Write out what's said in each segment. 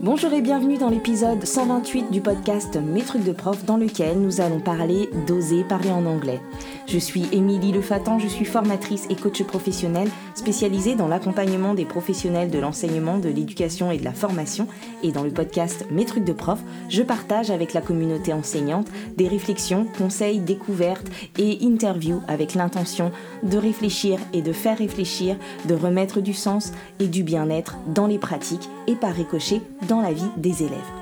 Bonjour et bienvenue dans l'épisode 128 du podcast Mes trucs de prof dans lequel nous allons parler d'oser parler en anglais. Je suis Émilie Lefatan, je suis formatrice et coach professionnelle spécialisée dans l'accompagnement des professionnels de l'enseignement, de l'éducation et de la formation. Et dans le podcast Mes trucs de prof, je partage avec la communauté enseignante des réflexions, conseils, découvertes et interviews avec l'intention de réfléchir et de faire réfléchir, de remettre du sens et du bien-être dans les pratiques et par ricochet dans la vie des élèves.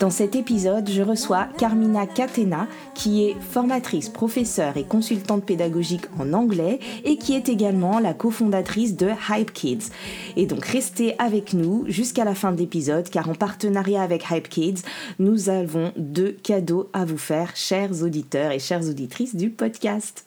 Dans cet épisode, je reçois Carmina Catena, qui est formatrice, professeure et consultante pédagogique en anglais et qui est également la cofondatrice de Hype Kids. Et donc restez avec nous jusqu'à la fin de l'épisode car en partenariat avec Hype Kids, nous avons deux cadeaux à vous faire, chers auditeurs et chères auditrices du podcast.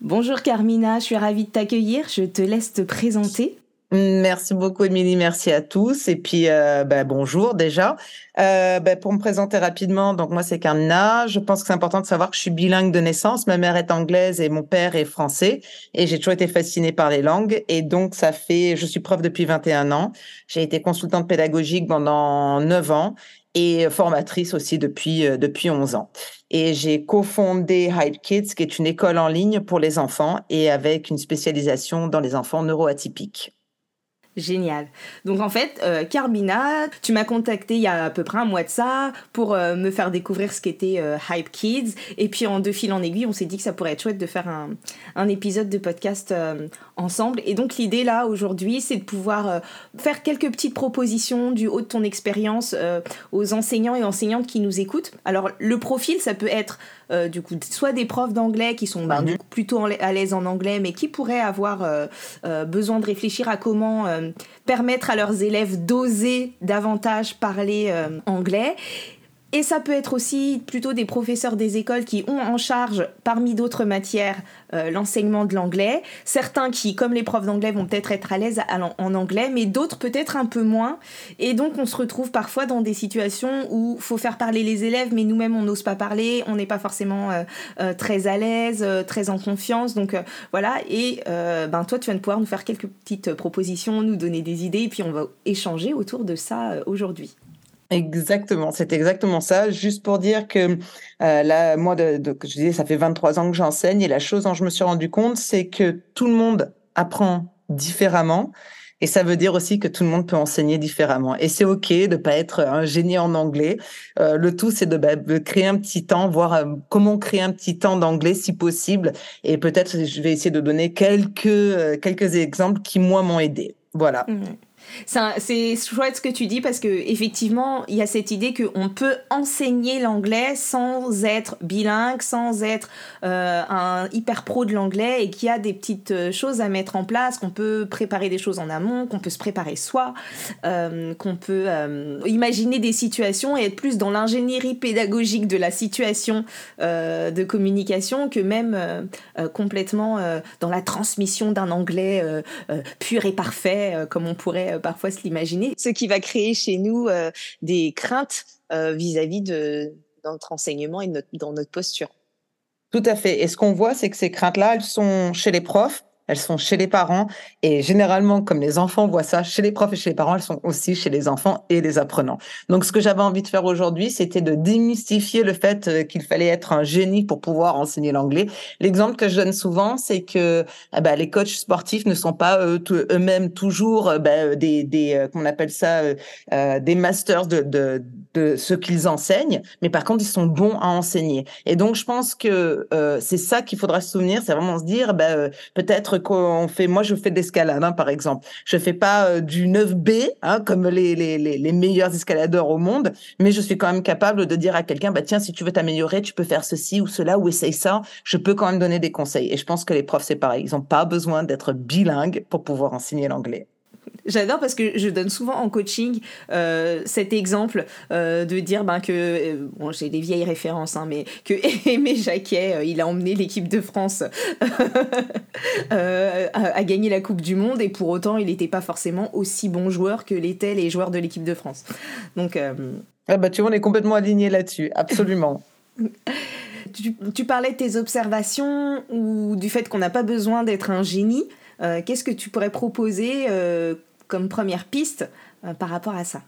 Bonjour Carmina, je suis ravie de t'accueillir. Je te laisse te présenter. Merci beaucoup, Émilie. Merci à tous. Et puis, euh, bah, bonjour déjà. Euh, bah, pour me présenter rapidement, donc moi, c'est Carmina. Je pense que c'est important de savoir que je suis bilingue de naissance. Ma mère est anglaise et mon père est français. Et j'ai toujours été fascinée par les langues. Et donc, ça fait, je suis prof depuis 21 ans. J'ai été consultante pédagogique pendant 9 ans et formatrice aussi depuis, euh, depuis 11 ans. Et j'ai cofondé Hype Kids, qui est une école en ligne pour les enfants et avec une spécialisation dans les enfants neuroatypiques. Génial. Donc en fait, euh, Carmina, tu m'as contacté il y a à peu près un mois de ça pour euh, me faire découvrir ce qu'était euh, Hype Kids. Et puis en deux fil en aiguille, on s'est dit que ça pourrait être chouette de faire un, un épisode de podcast ensemble. Et donc l'idée là aujourd'hui, c'est de pouvoir faire quelques petites propositions du haut de ton expérience aux enseignants et enseignantes qui nous écoutent. Alors le profil, ça peut être du coup soit des profs d'anglais qui sont bah, mhm. plutôt à l'aise en anglais, mais qui pourraient avoir besoin de réfléchir à comment euh, permettre à leurs élèves d'oser davantage parler euh, anglais. Et ça peut être aussi plutôt des professeurs des écoles qui ont en charge, parmi d'autres matières, euh, l'enseignement de l'anglais. Certains qui, comme les profs d'anglais, vont peut-être être à l'aise en anglais, mais d'autres peut-être un peu moins. Et donc on se retrouve parfois dans des situations où il faut faire parler les élèves, mais nous-mêmes on n'ose pas parler, on n'est pas forcément très à l'aise, très en confiance. Donc voilà, et ben, toi tu de pouvoir nous faire quelques petites propositions, nous donner des idées, et puis on va échanger autour de ça aujourd'hui. Exactement, c'est exactement ça. Juste pour dire que euh, là, moi, je disais, ça fait 23 ans que j'enseigne et la chose dont je me suis rendu compte, c'est que tout le monde apprend différemment. Et ça veut dire aussi que tout le monde peut enseigner différemment. Et c'est OK de pas être un génie en anglais. Euh, le tout, c'est de, bah, de, créer un petit temps, voir euh, comment créer un petit temps d'anglais si possible. Et peut-être, je vais essayer de donner quelques, quelques exemples qui, moi, m'ont aidé. Voilà. Mmh. C'est chouette ce que tu dis parce que effectivement, il y a cette idée qu'on peut enseigner l'anglais sans être bilingue, sans être euh, un hyper pro de l'anglais et qu'il y a des petites euh, choses à mettre en place, qu'on peut préparer des choses en amont, qu'on peut se préparer soi, euh, qu'on peut imaginer des situations et être plus dans l'ingénierie pédagogique de la situation de communication que même complètement dans la transmission d'un anglais pur et parfait comme on pourrait parfois se l'imaginer, ce qui va créer chez nous euh, des craintes euh, vis-à-vis de notre enseignement et dans notre posture. Tout à fait. Et ce qu'on voit, c'est que ces craintes-là, elles sont chez les profs, elles sont chez les parents et généralement, comme les enfants voient ça chez les profs et chez les parents, elles sont aussi chez les enfants et les apprenants. Donc, ce que j'avais envie de faire aujourd'hui, c'était de démystifier le fait euh, qu'il fallait être un génie pour pouvoir enseigner l'anglais. L'exemple que je donne souvent, c'est que eh ben, les coachs sportifs ne sont pas eux-mêmes toujours euh, ben, des, euh, qu'on appelle ça, des masters de ce qu'ils enseignent, mais par contre, ils sont bons à enseigner. Et donc, je pense que c'est ça qu'il faudra se souvenir, c'est vraiment se dire, ben, peut-être qu'on fait, moi je fais de l'escalade hein, par exemple. Je fais pas euh, du 9B hein, comme les, les, les, meilleurs escaladeurs au monde, mais je suis quand même capable de dire à quelqu'un, bah tiens, si tu veux t'améliorer, tu peux faire ceci ou cela ou essaye ça. Je peux quand même donner des conseils. Et je pense que les profs c'est pareil, ils n'ont pas besoin d'être bilingues pour pouvoir enseigner l'anglais. J'adore parce que je donne souvent en coaching euh, cet exemple euh, de dire ben, que, euh, bon, j'ai des vieilles références, hein, mais que Aimé Jacquet, il a emmené l'équipe de France à, gagner la Coupe du Monde et pour autant, il n'était pas forcément aussi bon joueur que l'étaient les joueurs de l'équipe de France. Donc, ah bah, tu vois, on est complètement alignés là-dessus, absolument. tu, tu, parlais de tes observations ou du fait qu'on n'a pas besoin d'être un génie. Qu'est-ce que tu pourrais proposer comme première piste euh, par rapport à ça?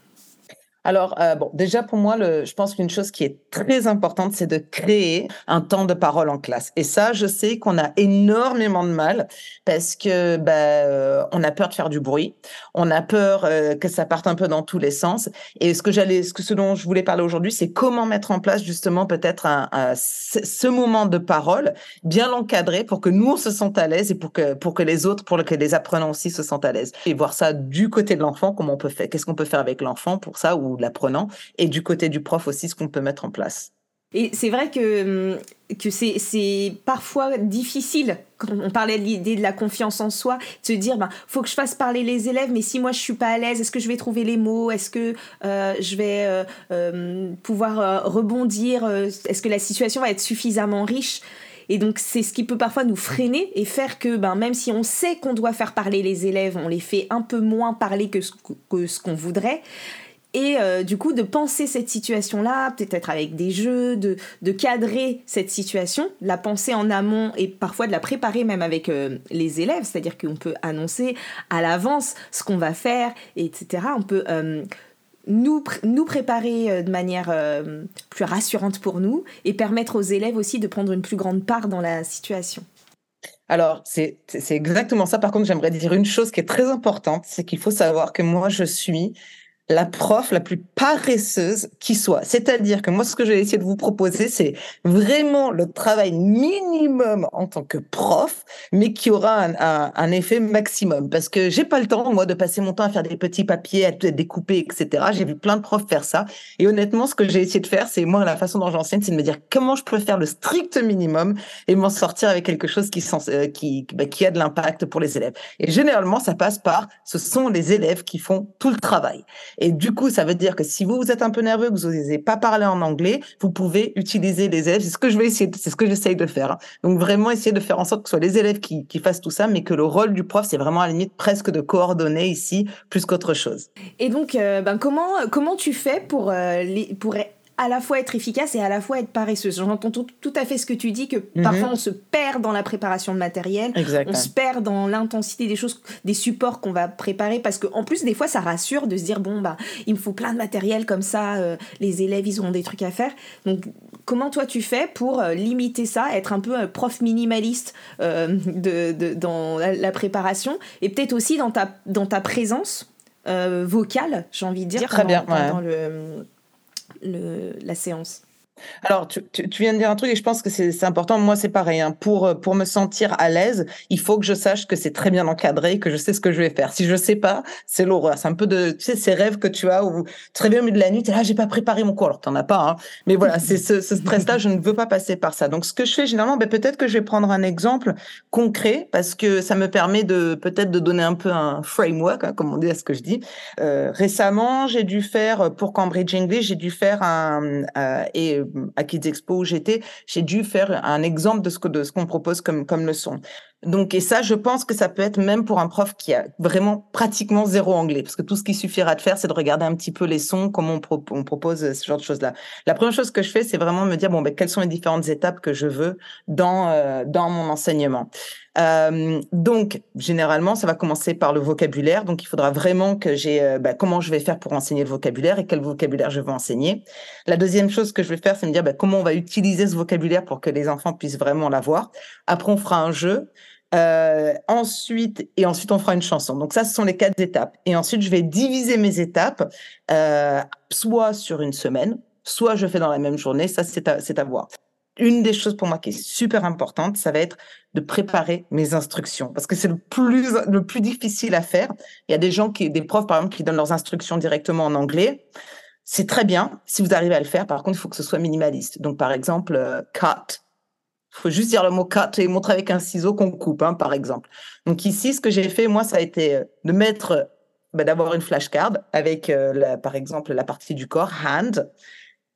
Alors, euh, bon, déjà pour moi, le, je pense qu'une chose qui est très importante, c'est de créer un temps de parole en classe. Et ça, je sais qu'on a énormément de mal parce que bah, euh, on a peur de faire du bruit, on a peur euh, que ça parte un peu dans tous les sens. Et ce que j'allais, ce que ce dont je voulais parler aujourd'hui, c'est comment mettre en place justement peut-être un, un, ce moment de parole, bien l'encadrer pour que nous on se sente à l'aise et pour que pour que les autres, pour que les apprenants aussi se sentent à l'aise. Et voir ça du côté de l'enfant, comment on peut faire, qu'est-ce qu'on peut faire avec l'enfant pour ça ou l'apprenant, et du côté du prof aussi, ce qu'on peut mettre en place. Et c'est vrai que, hum, que c'est parfois difficile, quand on parlait de l'idée de la confiance en soi, de se dire, ben, faut que je fasse parler les élèves, mais si moi je suis pas à l'aise, est-ce que je vais trouver les mots? Est-ce que euh, je vais euh, hum, pouvoir euh, rebondir? Est-ce que la situation va être suffisamment riche? Et donc c'est ce qui peut parfois nous freiner et faire que ben, même si on sait qu'on doit faire parler les élèves, on les fait un peu moins parler que ce qu'on voudrait et euh, du coup de penser cette situation-là, peut-être avec des jeux, de, de, cadrer cette situation, la penser en amont et parfois de la préparer même avec euh, les élèves, c'est-à-dire qu'on peut annoncer à l'avance ce qu'on va faire, etc. On peut euh, nous, nous préparer de manière plus rassurante pour nous et permettre aux élèves aussi de prendre une plus grande part dans la situation. Alors, c'est exactement ça. Par contre, j'aimerais dire une chose qui est très importante, c'est qu'il faut savoir que moi, je suis la prof la plus paresseuse qui soit. C'est-à-dire que moi, ce que j'ai essayé de vous proposer, c'est vraiment le travail minimum en tant que prof, mais qui aura un, effet maximum. Parce que j'ai pas le temps, moi, de passer mon temps à faire des petits papiers, à découper, etc. J'ai vu plein de profs faire ça. Et honnêtement, ce que j'ai essayé de faire, c'est moi, la façon dont j'enseigne, c'est de me dire comment je peux faire le strict minimum et m'en sortir avec quelque chose qui, euh, qui, bah, qui a de l'impact pour les élèves. Et généralement, ça passe par, ce sont les élèves qui font tout le travail. Et du coup, ça veut dire que si vous, vous êtes un peu nerveux, que vous n'osez pas parler en anglais, vous pouvez utiliser les élèves. C'est ce que je vais essayer, c'est ce que j'essaye de faire. Hein. Donc vraiment essayer de faire en sorte que ce soit les élèves qui, qui fassent tout ça, mais que le rôle du prof, c'est vraiment à la limite presque de coordonner ici plus qu'autre chose. Et donc, euh, ben comment comment tu fais pour euh, les, pour à la fois être efficace et à la fois être paresseuse. J'entends tout, tout, à fait ce que tu dis, que mhm. parfois on se perd dans la préparation de matériel, on se perd dans l'intensité des choses, des supports qu'on va préparer, parce qu'en plus, des fois, ça rassure de se dire, bon, bah, il me faut plein de matériel comme ça, euh, les élèves, ils auront des trucs à faire. Donc, comment toi tu fais pour euh, limiter ça, être un peu un prof minimaliste euh, de, de, dans la, préparation, et peut-être aussi dans ta, dans ta présence vocale, j'ai envie de dire, Très bien, dans le le, la séance. Alors, tu, viens de dire un truc et je pense que c'est important. Moi, c'est pareil. Hein. Pour, euh, pour me sentir à l'aise, il faut que je sache que c'est très bien encadré, que je sais ce que je vais faire. Si je sais pas, c'est l'horreur. C'est un peu de, tu sais, ces rêves que tu as où très bien au milieu de la nuit, tu là, j'ai pas préparé mon cours. Alors, t'en as pas, hein. Mais voilà, c'est ce, ce stress-là, je ne veux pas passer par ça. Donc, ce que je fais généralement, ben, peut-être que je vais prendre un exemple concret parce que ça me permet de, peut-être de donner un peu un framework, hein, comme on dit à ce que je dis. Euh, récemment, j'ai dû faire, pour Cambridge English, j'ai dû faire un, euh, et à Kids Expo où j'étais, j'ai dû faire un exemple de ce qu'on propose comme leçon. Donc et ça, je pense que ça peut être même pour un prof qui a vraiment pratiquement zéro anglais, parce que tout ce qui suffira de faire, c'est de regarder un petit peu les sons, comment on, propose ce genre de choses là. La première chose que je fais, c'est vraiment me dire bon ben quelles sont les différentes étapes que je veux dans euh, dans mon enseignement. Euh, donc, généralement, ça va commencer par le vocabulaire. Donc, il faudra vraiment que j'ai euh, bah, comment je vais faire pour enseigner le vocabulaire et quel vocabulaire je veux enseigner. La deuxième chose que je vais faire, c'est me dire bah, comment on va utiliser ce vocabulaire pour que les enfants puissent vraiment l'avoir. Après, on fera un jeu. Euh, ensuite, et ensuite, on fera une chanson. Donc, ça, ce sont les quatre étapes. Et ensuite, je vais diviser mes étapes, euh, soit sur une semaine, soit je fais dans la même journée. Ça, c'est à, à voir une des choses pour moi qui est super importante, ça va être de préparer mes instructions parce que c'est le plus le plus difficile à faire. Il y a des gens qui des profs par exemple qui donnent leurs instructions directement en anglais. C'est très bien si vous arrivez à le faire. Par contre, il faut que ce soit minimaliste. Donc par exemple, euh, cut. Il faut juste dire le mot cut et montrer avec un ciseau qu'on coupe, hein, par exemple. Donc ici, ce que j'ai fait, moi, ça a été euh, de mettre, bah, d'avoir une flashcard avec, euh, par exemple, la partie du corps, hand,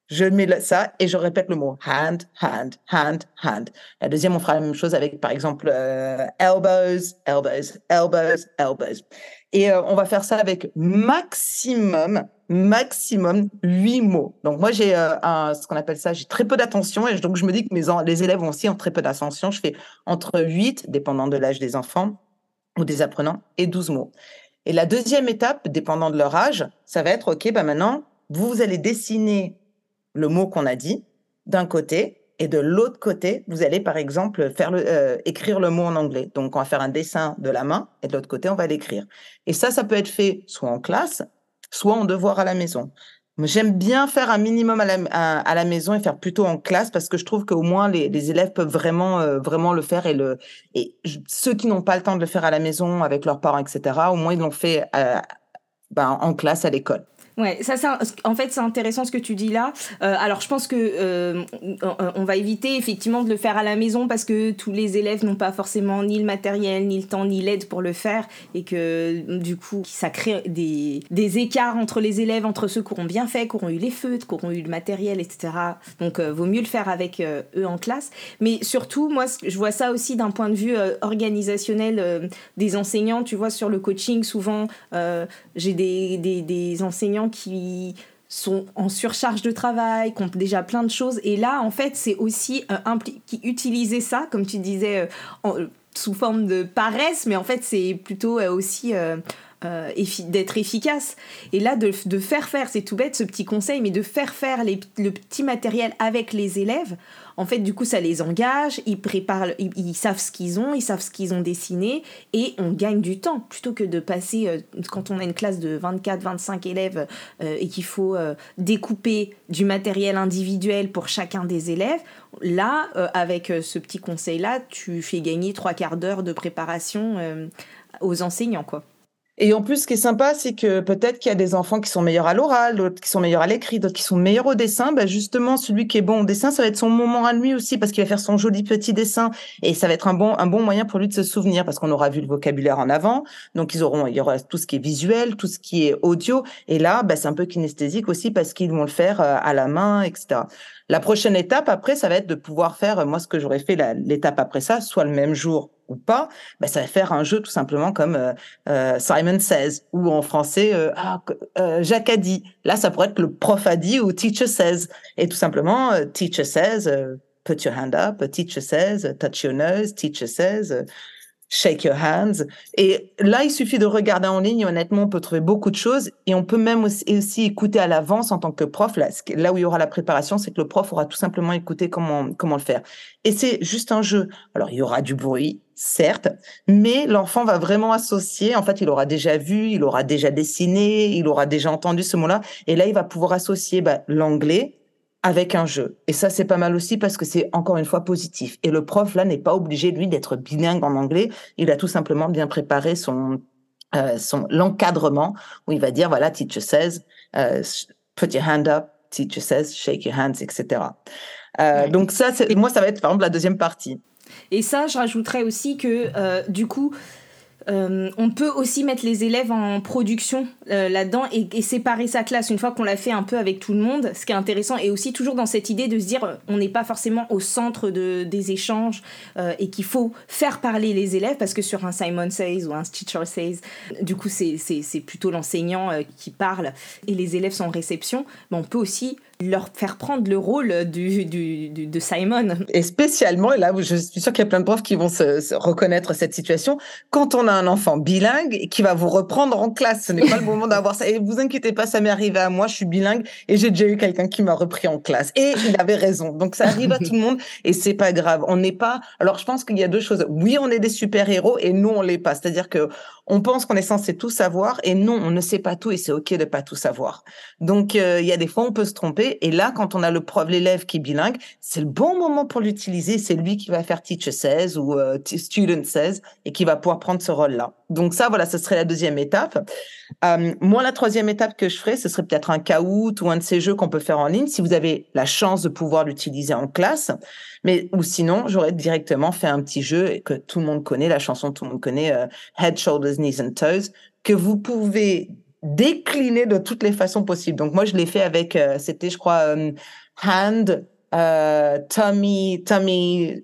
je mets ça et je répète le mot hand, hand, hand, hand. La deuxième, on fera la même chose avec, par exemple, euh, elbows, elbows, elbows, elbows. Et euh, on va faire ça avec maximum, maximum huit mots. Donc moi, j'ai euh, ce qu'on appelle ça, j'ai très peu d'attention et donc je me dis que mes les élèves ont aussi ont très peu d'attention. Je fais entre 8, dépendant de l'âge des enfants ou des apprenants, et 12 mots. Et la deuxième étape, dépendant de leur âge, ça va être, OK, bah maintenant, vous allez dessiner le mot qu'on a dit d'un côté et de l'autre côté, vous allez par exemple faire euh, écrire le mot en anglais. Donc, on va faire un dessin de la main et de l'autre côté, on va l'écrire. Et ça, ça peut être fait soit en classe, soit en devoir à la maison. J'aime bien faire un minimum à la, maison et faire plutôt en classe parce que je trouve qu'au moins les, élèves peuvent vraiment euh, vraiment le faire et ceux qui n'ont pas le temps de le faire à la maison avec leurs parents etc. Au moins ils l'ont fait euh, ben, en classe à l'école. Ouais, ça, ça, en fait, c'est intéressant ce que tu dis là. Euh, alors, je pense que euh, on va éviter effectivement de le faire à la maison parce que tous les élèves n'ont pas forcément ni le matériel, ni le temps, ni l'aide pour le faire, et que du coup, ça crée des, des écarts entre les élèves, entre ceux qui auront bien fait, qui auront eu les feutres, qui auront eu le matériel, etc. Donc, euh, vaut mieux le faire avec eux en classe. Mais surtout, moi, je vois ça aussi d'un point de vue organisationnel des enseignants. Tu vois, sur le coaching, souvent, j'ai des, des enseignants qui sont en surcharge de travail, qui ont déjà plein de choses. Et là, en fait, c'est aussi euh, utiliser ça, comme tu disais, euh, sous forme de paresse, mais en fait, c'est plutôt euh, aussi d'être efficace. Et là, de, faire faire, c'est tout bête ce petit conseil, mais de faire faire le petit matériel avec les élèves, en fait, du coup, ça les engage, ils préparent, ils, savent ce qu'ils ont, ils savent ce qu'ils ont dessiné, et on gagne du temps plutôt que de passer, euh, quand on a une classe de 24, 25 élèves euh, et qu'il faut euh, découper du matériel individuel pour chacun des élèves. Là, avec ce petit conseil-là, tu fais gagner trois quarts d'heure de préparation aux enseignants, quoi. Et en plus, ce qui est sympa, c'est que peut-être qu'il y a des enfants qui sont meilleurs à l'oral, d'autres qui sont meilleurs à l'écrit, d'autres qui sont meilleurs au dessin. Ben justement, celui qui est bon au dessin, ça va être son moment à lui aussi parce qu'il va faire son joli petit dessin et ça va être un bon un bon moyen pour lui de se souvenir parce qu'on aura vu le vocabulaire en avant. Donc ils auront il y aura tout ce qui est visuel, tout ce qui est audio et là, ben, c'est un peu kinesthésique aussi parce qu'ils vont le faire euh, à la main, etc. La prochaine étape après, ça va être de pouvoir faire, moi ce que j'aurais fait l'étape après ça, soit le même jour ou pas, ben, ça va faire un jeu tout simplement comme euh, euh, Simon Says ou en français euh, ah, Jacques a dit. Là, ça pourrait être le prof a dit ou Teacher Says. Et tout simplement, Teacher Says, put your hand up, Teacher Says, touch your nose, Teacher Says shake your hands. Et là, il suffit de regarder en ligne. Honnêtement, on peut trouver beaucoup de choses et on peut même aussi, aussi écouter à l'avance en tant que prof. Là, là où il y aura la préparation, c'est que le prof aura tout simplement écouté comment, comment le faire. Et c'est juste un jeu. Alors, il y aura du bruit, certes, mais l'enfant va vraiment associer. En fait, il aura déjà vu, il aura déjà dessiné, il aura déjà entendu ce mot-là. Et là, il va pouvoir associer bah, l'anglais avec un jeu. Et ça, c'est pas mal aussi parce que c'est encore une fois positif. Et le prof, là, n'est pas obligé, lui, d'être bilingue en anglais. Il a tout simplement bien préparé son, euh, son, l'encadrement où il va dire, voilà, teacher says, euh, put your hand up, teacher says, shake your hands, etc. Euh, Donc ça, c'est, moi, ça va être, par exemple, la deuxième partie. Et ça, je rajouterais aussi que, euh, du coup, euh, on peut aussi mettre les élèves en production euh, là-dedans et, séparer sa classe une fois qu'on l'a fait un peu avec tout le monde, ce qui est intéressant et aussi toujours dans cette idée de se dire on n'est pas forcément au centre de, des échanges euh, et qu'il faut faire parler les élèves parce que sur un Simon Says ou un Teacher Says, du coup c'est plutôt l'enseignant qui parle et les élèves sont en réception, mais on peut aussi leur faire prendre le rôle du, du, de Simon. Et spécialement, et là je suis sûre qu'il y a plein de profs qui vont se, reconnaître cette situation, quand on a un enfant bilingue qui va vous reprendre en classe, ce n'est pas le moment d'avoir ça. Et vous inquiétez pas, ça m'est arrivé à moi, je suis bilingue et j'ai déjà eu quelqu'un qui m'a repris en classe. Et il avait raison. Donc ça arrive à tout le monde et c'est pas grave. On n'est pas. Alors je pense qu'il y a deux choses. Oui, on est des super héros et nous on l'est pas. C'est-à-dire que on pense qu'on est censé tout savoir et non, on ne sait pas tout et c'est ok de pas tout savoir. Donc euh, il y a des fois on peut se tromper et là quand on a le prof, l'élève qui est bilingue, c'est le bon moment pour l'utiliser. C'est lui qui va faire teacher says ou euh, student says et qui va pouvoir prendre ce rôle-là. Donc ça voilà, ce serait la deuxième étape. Euh, moi la troisième étape que je ferais, ce serait peut-être un Kahoot ou un de ces jeux qu'on peut faire en ligne si vous avez la chance de pouvoir l'utiliser en classe. Mais ou sinon, j'aurais directement fait un petit jeu que tout le monde connaît, la chanson tout le monde connaît, euh, Head, Shoulders, Knees and Toes, que vous pouvez décliner de toutes les façons possibles. Donc moi, je l'ai fait avec, euh, c'était, je crois, euh, Hand, euh, tummy, tummy,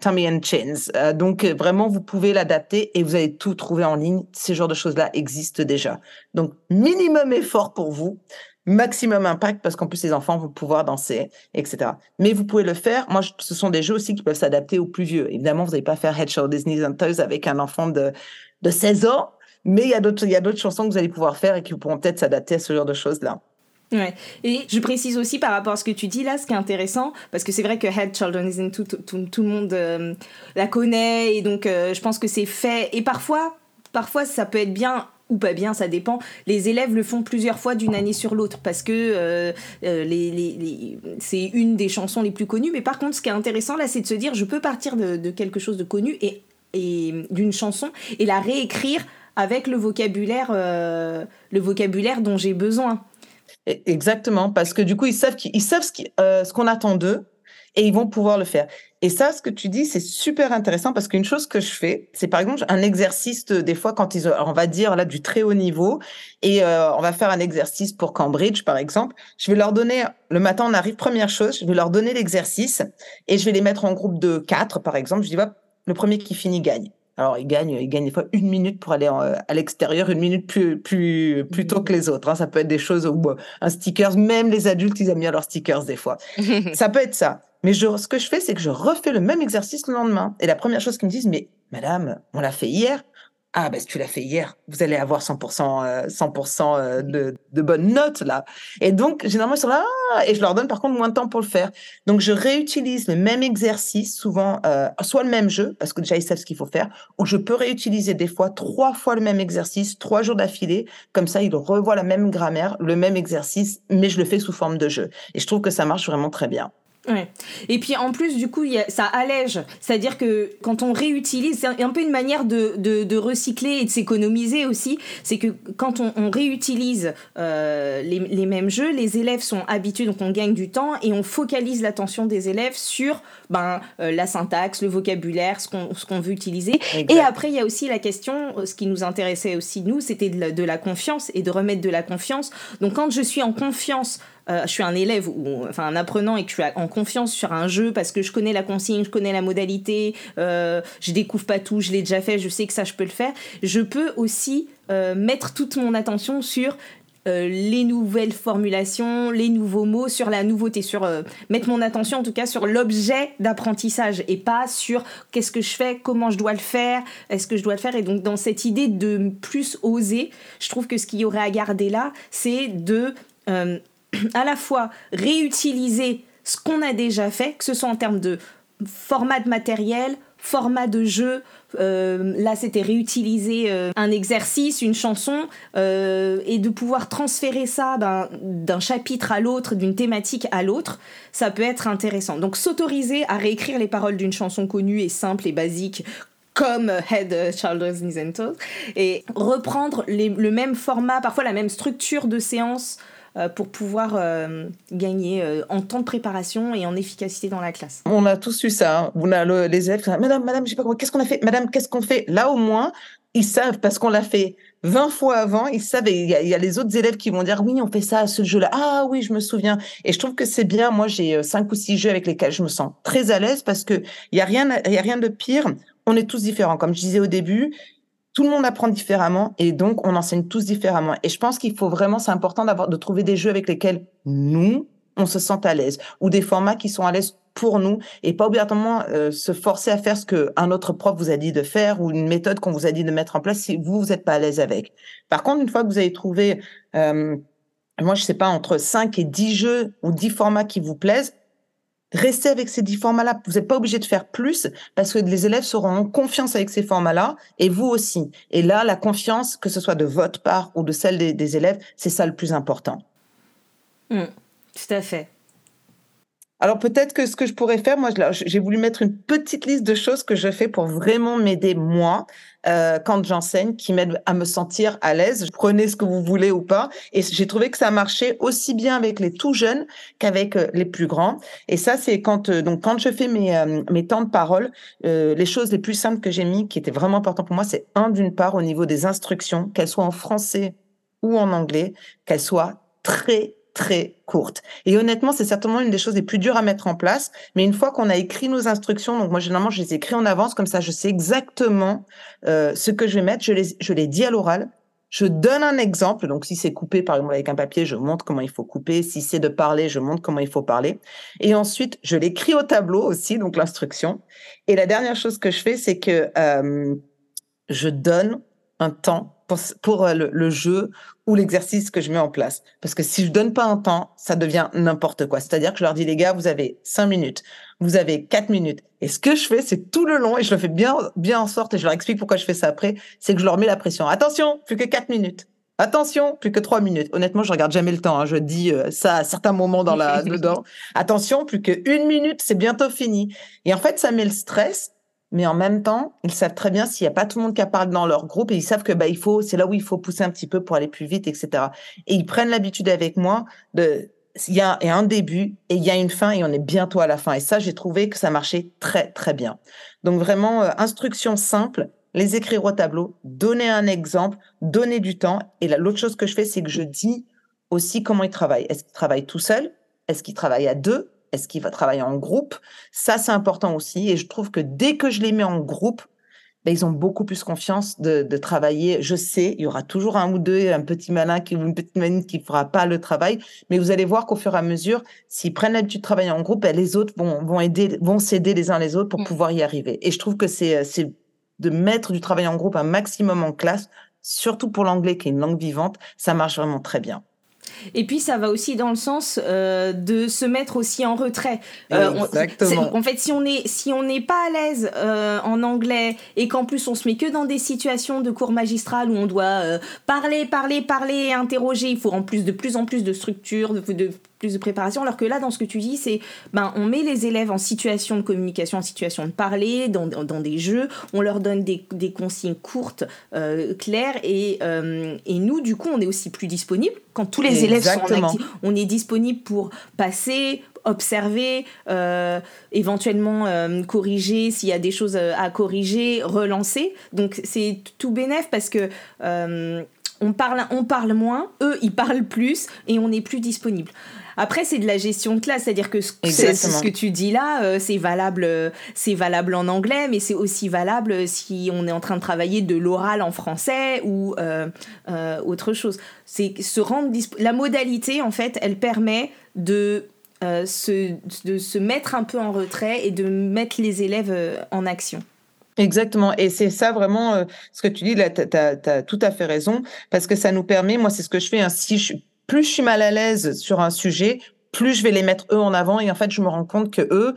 tummy and chins. donc vraiment, vous pouvez l'adapter et vous allez tout trouver en ligne. Ces genres de choses-là existent déjà. Donc minimum effort pour vous maximum impact parce qu'en plus les enfants vont pouvoir danser, etc. Mais vous pouvez le faire. Moi, ce sont des jeux aussi qui peuvent s'adapter aux plus vieux. Évidemment, vous n'allez pas faire Head, Shoulders, Knees and Toes avec un enfant de, de 16 ans, mais il y a d'autres, chansons que vous allez pouvoir faire et qui pourront peut-être s'adapter à ce genre de choses-là. Ouais. Et je précise aussi par rapport à ce que tu dis là, ce qui est intéressant, parce que c'est vrai que Head Children's Into, tout, tout, tout, le monde euh, la connaît, et donc euh, je pense que c'est fait. Et parfois, parfois ça peut être bien ou pas bien, ça dépend. Les élèves le font plusieurs fois d'une année sur l'autre parce que euh, les, les, c'est une des chansons les plus connues. Mais par contre, ce qui est intéressant là, c'est de se dire, je peux partir de, de quelque chose de connu et, et d'une chanson et la réécrire avec le vocabulaire, le vocabulaire dont j'ai besoin. Exactement, parce que du coup, ils savent, savent ce, euh, ce qu'on attend d'eux et ils vont pouvoir le faire. Et ça, ce que tu dis, c'est super intéressant parce qu'une chose que je fais, c'est par exemple un exercice de, des fois quand ils, on va dire là du très haut niveau et euh, on va faire un exercice pour Cambridge par exemple. Je vais leur donner le matin, on arrive première chose, je vais leur donner l'exercice et je vais les mettre en groupe de quatre par exemple. Je dis le premier qui finit gagne. Alors, il gagne, il gagne des fois une minute pour aller à l'extérieur, une minute plus, plus, plus tôt que les autres. Hein. Ça peut être des choses où un sticker, même les adultes, ils aiment bien leurs stickers des fois. ça peut être ça. Mais je, ce que je fais, c'est que je refais le même exercice le lendemain. Et la première chose qu'ils me disent, mais madame, on l'a fait hier. Ah, ben, si tu l'as fait hier, vous allez avoir 100%, 100% euh, euh, de, de bonnes notes, là. Et donc, généralement, ils sont là, ah, et je leur donne, par contre, moins de temps pour le faire. Donc, je réutilise le même exercice, souvent, euh, soit le même jeu, parce que déjà, ils savent ce qu'il faut faire, ou je peux réutiliser des fois trois fois le même exercice, trois jours d'affilée. Comme ça, ils revoient la même grammaire, le même exercice, mais je le fais sous forme de jeu. Et je trouve que ça marche vraiment très bien. Ouais. Et puis en plus, du coup, y a, ça allège. C'est-à-dire que quand on réutilise, c'est un, peu une manière de, de, de recycler et de s'économiser aussi. C'est que quand on, on réutilise euh, les, les, mêmes jeux, les élèves sont habitués, donc on gagne du temps et on focalise l'attention des élèves sur ben, euh, la syntaxe, le vocabulaire, ce qu'on qu'on veut utiliser. Exact. Et après, il y a aussi la question, euh, ce qui nous intéressait aussi, nous, c'était de, de la confiance et de remettre de la confiance. Donc quand je suis en confiance euh, je suis un élève ou enfin un apprenant et que je suis en confiance sur un jeu parce que je connais la consigne, je connais la modalité, euh, je découvre pas tout, je l'ai déjà fait, je sais que ça je peux le faire. Je peux aussi euh, mettre toute mon attention sur les nouvelles formulations, les nouveaux mots, sur la nouveauté, sur mettre mon attention en tout cas sur l'objet d'apprentissage et pas sur qu'est-ce que je fais, comment je dois le faire, est-ce que je dois le faire. Et donc dans cette idée de plus oser, je trouve que ce qu'il y aurait à garder là, c'est de à la fois réutiliser ce qu'on a déjà fait, que ce soit en termes de format de matériel, format de jeu. Euh, là, c'était réutiliser euh, un exercice, une chanson, euh, et de pouvoir transférer ça ben, d'un chapitre à l'autre, d'une thématique à l'autre, ça peut être intéressant. Donc, s'autoriser à réécrire les paroles d'une chanson connue et simple et basique comme Head Children's Nizentos et reprendre le même format, parfois la même structure de séance pour pouvoir euh, gagner euh, en temps de préparation et en efficacité dans la classe. On a tous eu ça. Hein. On a le, les élèves Madame, Madame, je sais pas comment, qu'est-ce qu'on a fait? Madame, qu'est-ce qu'on fait? Là, au moins, ils savent parce qu'on l'a fait 20 fois avant, ils savent, il y, a, il y, a, les autres élèves qui vont dire oui, on fait ça ce jeu-là. Ah oui, je me souviens. Et je trouve que c'est bien. Moi, j'ai cinq ou six jeux avec lesquels je me sens très à l'aise parce que il y a y a rien de pire. On est tous différents. Comme je disais au début, tout le monde apprend différemment et donc on enseigne tous différemment. Et je pense qu'il faut vraiment, c'est important d'avoir, de trouver des jeux avec lesquels nous, on se sent à l'aise ou des formats qui sont à l'aise pour nous et pas obligatoirement euh, se forcer à faire ce que un autre prof vous a dit de faire ou une méthode qu'on vous a dit de mettre en place si vous vous n'êtes pas à l'aise avec. Par contre, une fois que vous avez trouvé euh, moi je sais pas entre 5 et 10 jeux ou 10 formats qui vous plaisent, Restez avec ces dix formats-là. Vous n'êtes pas obligé de faire plus parce que les élèves seront en confiance avec ces formats-là et vous aussi. Et là, la confiance, que ce soit de votre part ou de celle des, élèves, c'est ça le plus important. Mmh, tout à fait. Alors peut-être que ce que je pourrais faire, moi, j'ai voulu mettre une petite liste de choses que je fais pour vraiment m'aider moi euh, quand j'enseigne, qui m'aident à me sentir à l'aise. Prenez ce que vous voulez ou pas. Et j'ai trouvé que ça marchait aussi bien avec les tout jeunes qu'avec euh, les plus grands. Et ça, c'est quand euh, donc quand je fais mes euh, mes temps de parole, les choses les plus simples que j'ai mis, qui étaient vraiment importantes pour moi, c'est un d'une part au niveau des instructions, qu'elles soient en français ou en anglais, qu'elles soient très très courte. Et honnêtement, c'est certainement une des choses les plus dures à mettre en place. Mais une fois qu'on a écrit nos instructions, donc moi généralement je les écris en avance, comme ça je sais exactement euh, ce que je vais mettre. Je les, je les dis à l'oral. Je donne un exemple. Donc si c'est coupé par exemple avec un papier, je montre comment il faut couper. Si c'est de parler, je montre comment il faut parler. Et ensuite, je l'écris au tableau aussi, donc l'instruction. Et la dernière chose que je fais, c'est que euh, je donne un temps pour, pour euh, le, jeu ou l'exercice que je mets en place. Parce que si je donne pas un temps, ça devient n'importe quoi. C'est-à-dire que je leur dis, les gars, vous avez cinq minutes, vous avez quatre minutes. Et ce que je fais, c'est tout le long, et je le fais bien, bien en sorte, et je leur explique pourquoi je fais ça après, c'est que je leur mets la pression. Attention, plus que quatre minutes. Attention, plus que trois minutes. Honnêtement, je regarde jamais le temps. Hein. Je dis euh, ça à certains moments dans la dedans. Attention, plus que une minute, c'est bientôt fini. Et en fait, ça met le stress mais en même temps, ils savent très bien s'il n'y a pas tout le monde qui parle dans leur groupe et ils savent que bah il faut, c'est là où il faut pousser un petit peu pour aller plus vite, etc. Et ils prennent l'habitude avec moi de, il y a un début et il y a une fin et on est bientôt à la fin. Et ça, j'ai trouvé que ça marchait très très bien. Donc vraiment, euh, instruction simple, les écrire au tableau, donner un exemple, donner du temps. Et l'autre chose que je fais, c'est que je dis aussi comment ils travaillent. Est-ce qu'ils travaillent tout seul Est-ce qu'ils travaillent à deux? Est-ce qu'il va travailler en groupe? Ça, c'est important aussi. Et je trouve que dès que je les mets en groupe, ben, ils ont beaucoup plus confiance de, travailler. Je sais, il y aura toujours un ou deux, un petit malin qui, une petite maline qui fera pas le travail, mais vous allez voir qu'au fur et à mesure, s'ils prennent l'habitude de travailler en groupe, ben, les autres vont, vont aider, vont s'aider les uns les autres pour mmh. pouvoir y arriver. Et je trouve que c'est, c'est de mettre du travail en groupe un maximum en classe, surtout pour l'anglais qui est une langue vivante, ça marche vraiment très bien. Et puis ça va aussi dans le sens euh, de se mettre aussi en retrait. Euh, Exactement. en fait, si on est si on n'est pas à l'aise euh, en anglais et qu'en plus on se met que dans des situations de cours magistral où on doit parler, parler, parler, interroger, il faut en plus de plus en plus de structure, de, de plus de préparation. Alors que là, dans ce que tu dis, c'est ben on met les élèves en situation de communication, en situation de parler, dans, dans, des jeux, on leur donne des, des consignes courtes, claires et, et nous, du coup, on est aussi plus disponible quand tous les élèves sont en on est disponible pour passer, observer, euh, éventuellement euh, corriger s'il y a des choses euh, à corriger, relancer. Donc c'est tout bénéf parce que on parle, on parle moins, eux ils parlent plus et on est plus disponible. Après, c'est de la gestion de classe, c'est-à-dire que ce, ce que tu dis là, euh, c'est valable, euh, c'est valable en anglais, mais c'est aussi valable si on est en train de travailler de l'oral en français ou euh, autre chose. C'est se rendre la modalité en fait, elle permet de se, de se mettre un peu en retrait et de mettre les élèves en action. Exactement. Et c'est ça vraiment, ce que tu dis là, tu as, tout à fait raison, parce que ça nous permet, moi c'est ce que je fais, hein, si je, plus je suis mal à l'aise sur un sujet, plus je vais les mettre eux en avant. Et en fait, je me rends compte que eux,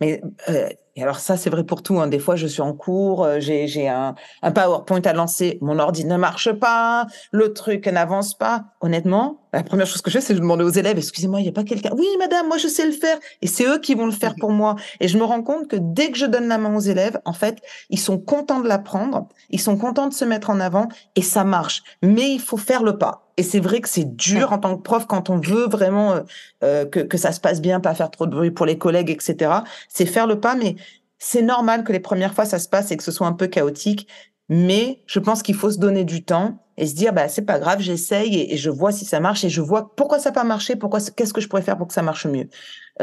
mais euh, et alors ça, c'est vrai pour tout. Hein. Des fois, je suis en cours, euh, j'ai, un, un PowerPoint à lancer, mon ordi ne marche pas, le truc n'avance pas. Honnêtement, la première chose que je fais, c'est de demander aux élèves, excusez-moi, il n'y a pas quelqu'un? Oui, madame, moi, je sais le faire. Et c'est eux qui vont le faire pour moi. Et je me rends compte que dès que je donne la main aux élèves, en fait, ils sont contents de l'apprendre, ils sont contents de se mettre en avant et ça marche. Mais il faut faire le pas. Et c'est vrai que c'est dur en tant que prof quand on veut vraiment euh, euh, que, que ça se passe bien, pas faire trop de bruit pour les collègues, etc. C'est faire le pas, mais c'est normal que les premières fois ça se passe et que ce soit un peu chaotique. Mais je pense qu'il faut se donner du temps et se dire bah c'est pas grave, j'essaye et, je vois si ça marche et je vois pourquoi ça n'a pas marché, pourquoi qu'est-ce que je pourrais faire pour que ça marche mieux.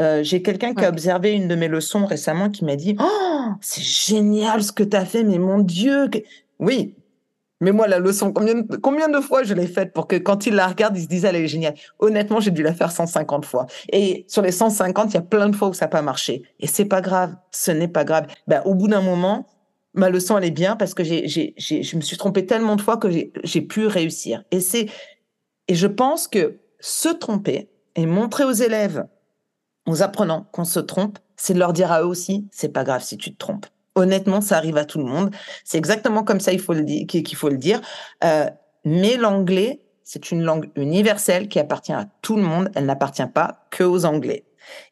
Euh, j'ai quelqu'un qui a observé une de mes leçons récemment qui m'a dit oh c'est génial ce que tu as fait mais mon dieu oui mais moi, la leçon, combien, combien de fois je l'ai faite pour que quand ils la regardent, ils se disent, elle est géniale. Honnêtement, j'ai dû la faire 150 fois. Et sur les 150, il y a plein de fois où ça n'a pas marché. Et c'est pas grave. Ce n'est pas grave. Ben, au bout d'un moment, ma leçon, elle est bien parce que j'ai, j'ai, j'ai, je me suis trompée tellement de fois que j'ai, j'ai pu réussir. Et c'est, et je pense que se tromper et montrer aux élèves, aux apprenants qu'on se trompe, c'est de leur dire à eux aussi, c'est pas grave si tu te trompes. Honnêtement, ça arrive à tout le monde. C'est exactement comme ça il faut le dire, qu'il faut le dire. Euh, mais l'anglais, c'est une langue universelle qui appartient à tout le monde. Elle n'appartient pas que aux Anglais.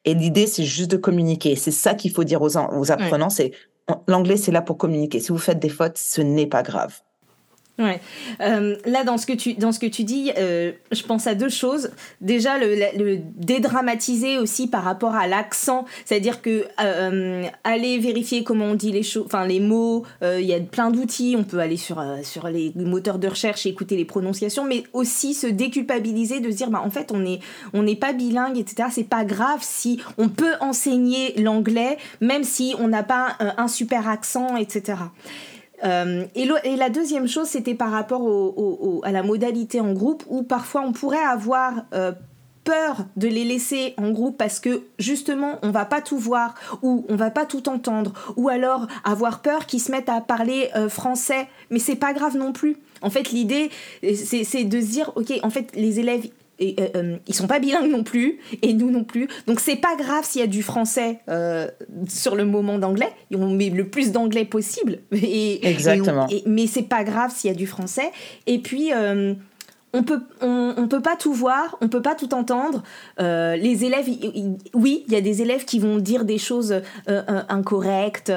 Et l'idée, c'est juste de communiquer. C'est ça qu'il faut dire aux, aux apprenants. C'est l'anglais, c'est là pour communiquer. Si vous faites des fautes, ce n'est pas grave. Ouais. Euh, là, dans ce que tu, dans ce que tu dis, euh, je pense à deux choses. Déjà, le, dédramatiser aussi par rapport à l'accent, c'est-à-dire que euh, aller vérifier comment on dit les choses, enfin les mots. Il y a plein d'outils. On peut aller sur sur les moteurs de recherche et écouter les prononciations, mais aussi se déculpabiliser, de se dire, bah en fait, on est on n'est pas bilingue, etc. C'est pas grave si on peut enseigner l'anglais, même si on n'a pas un super accent, etc. Euh, et, la deuxième chose, c'était par rapport à la modalité en groupe, où parfois on pourrait avoir euh, peur de les laisser en groupe parce que justement on va pas tout voir ou on va pas tout entendre ou alors avoir peur qu'ils se mettent à parler euh, français. Mais c'est pas grave non plus. En fait l'idée c'est de se dire ok en fait les élèves et, euh, euh, ils sont pas bilingues non plus et nous non plus. Donc c'est pas grave s'il y a du français sur le moment d'anglais. On met le plus d'anglais possible. Et, exactement. mais c'est pas grave s'il y a du français. Et puis on peut on, peut pas tout voir, on peut pas tout entendre. Euh, les élèves, oui, il y a des élèves qui vont dire des choses euh, euh, incorrectes,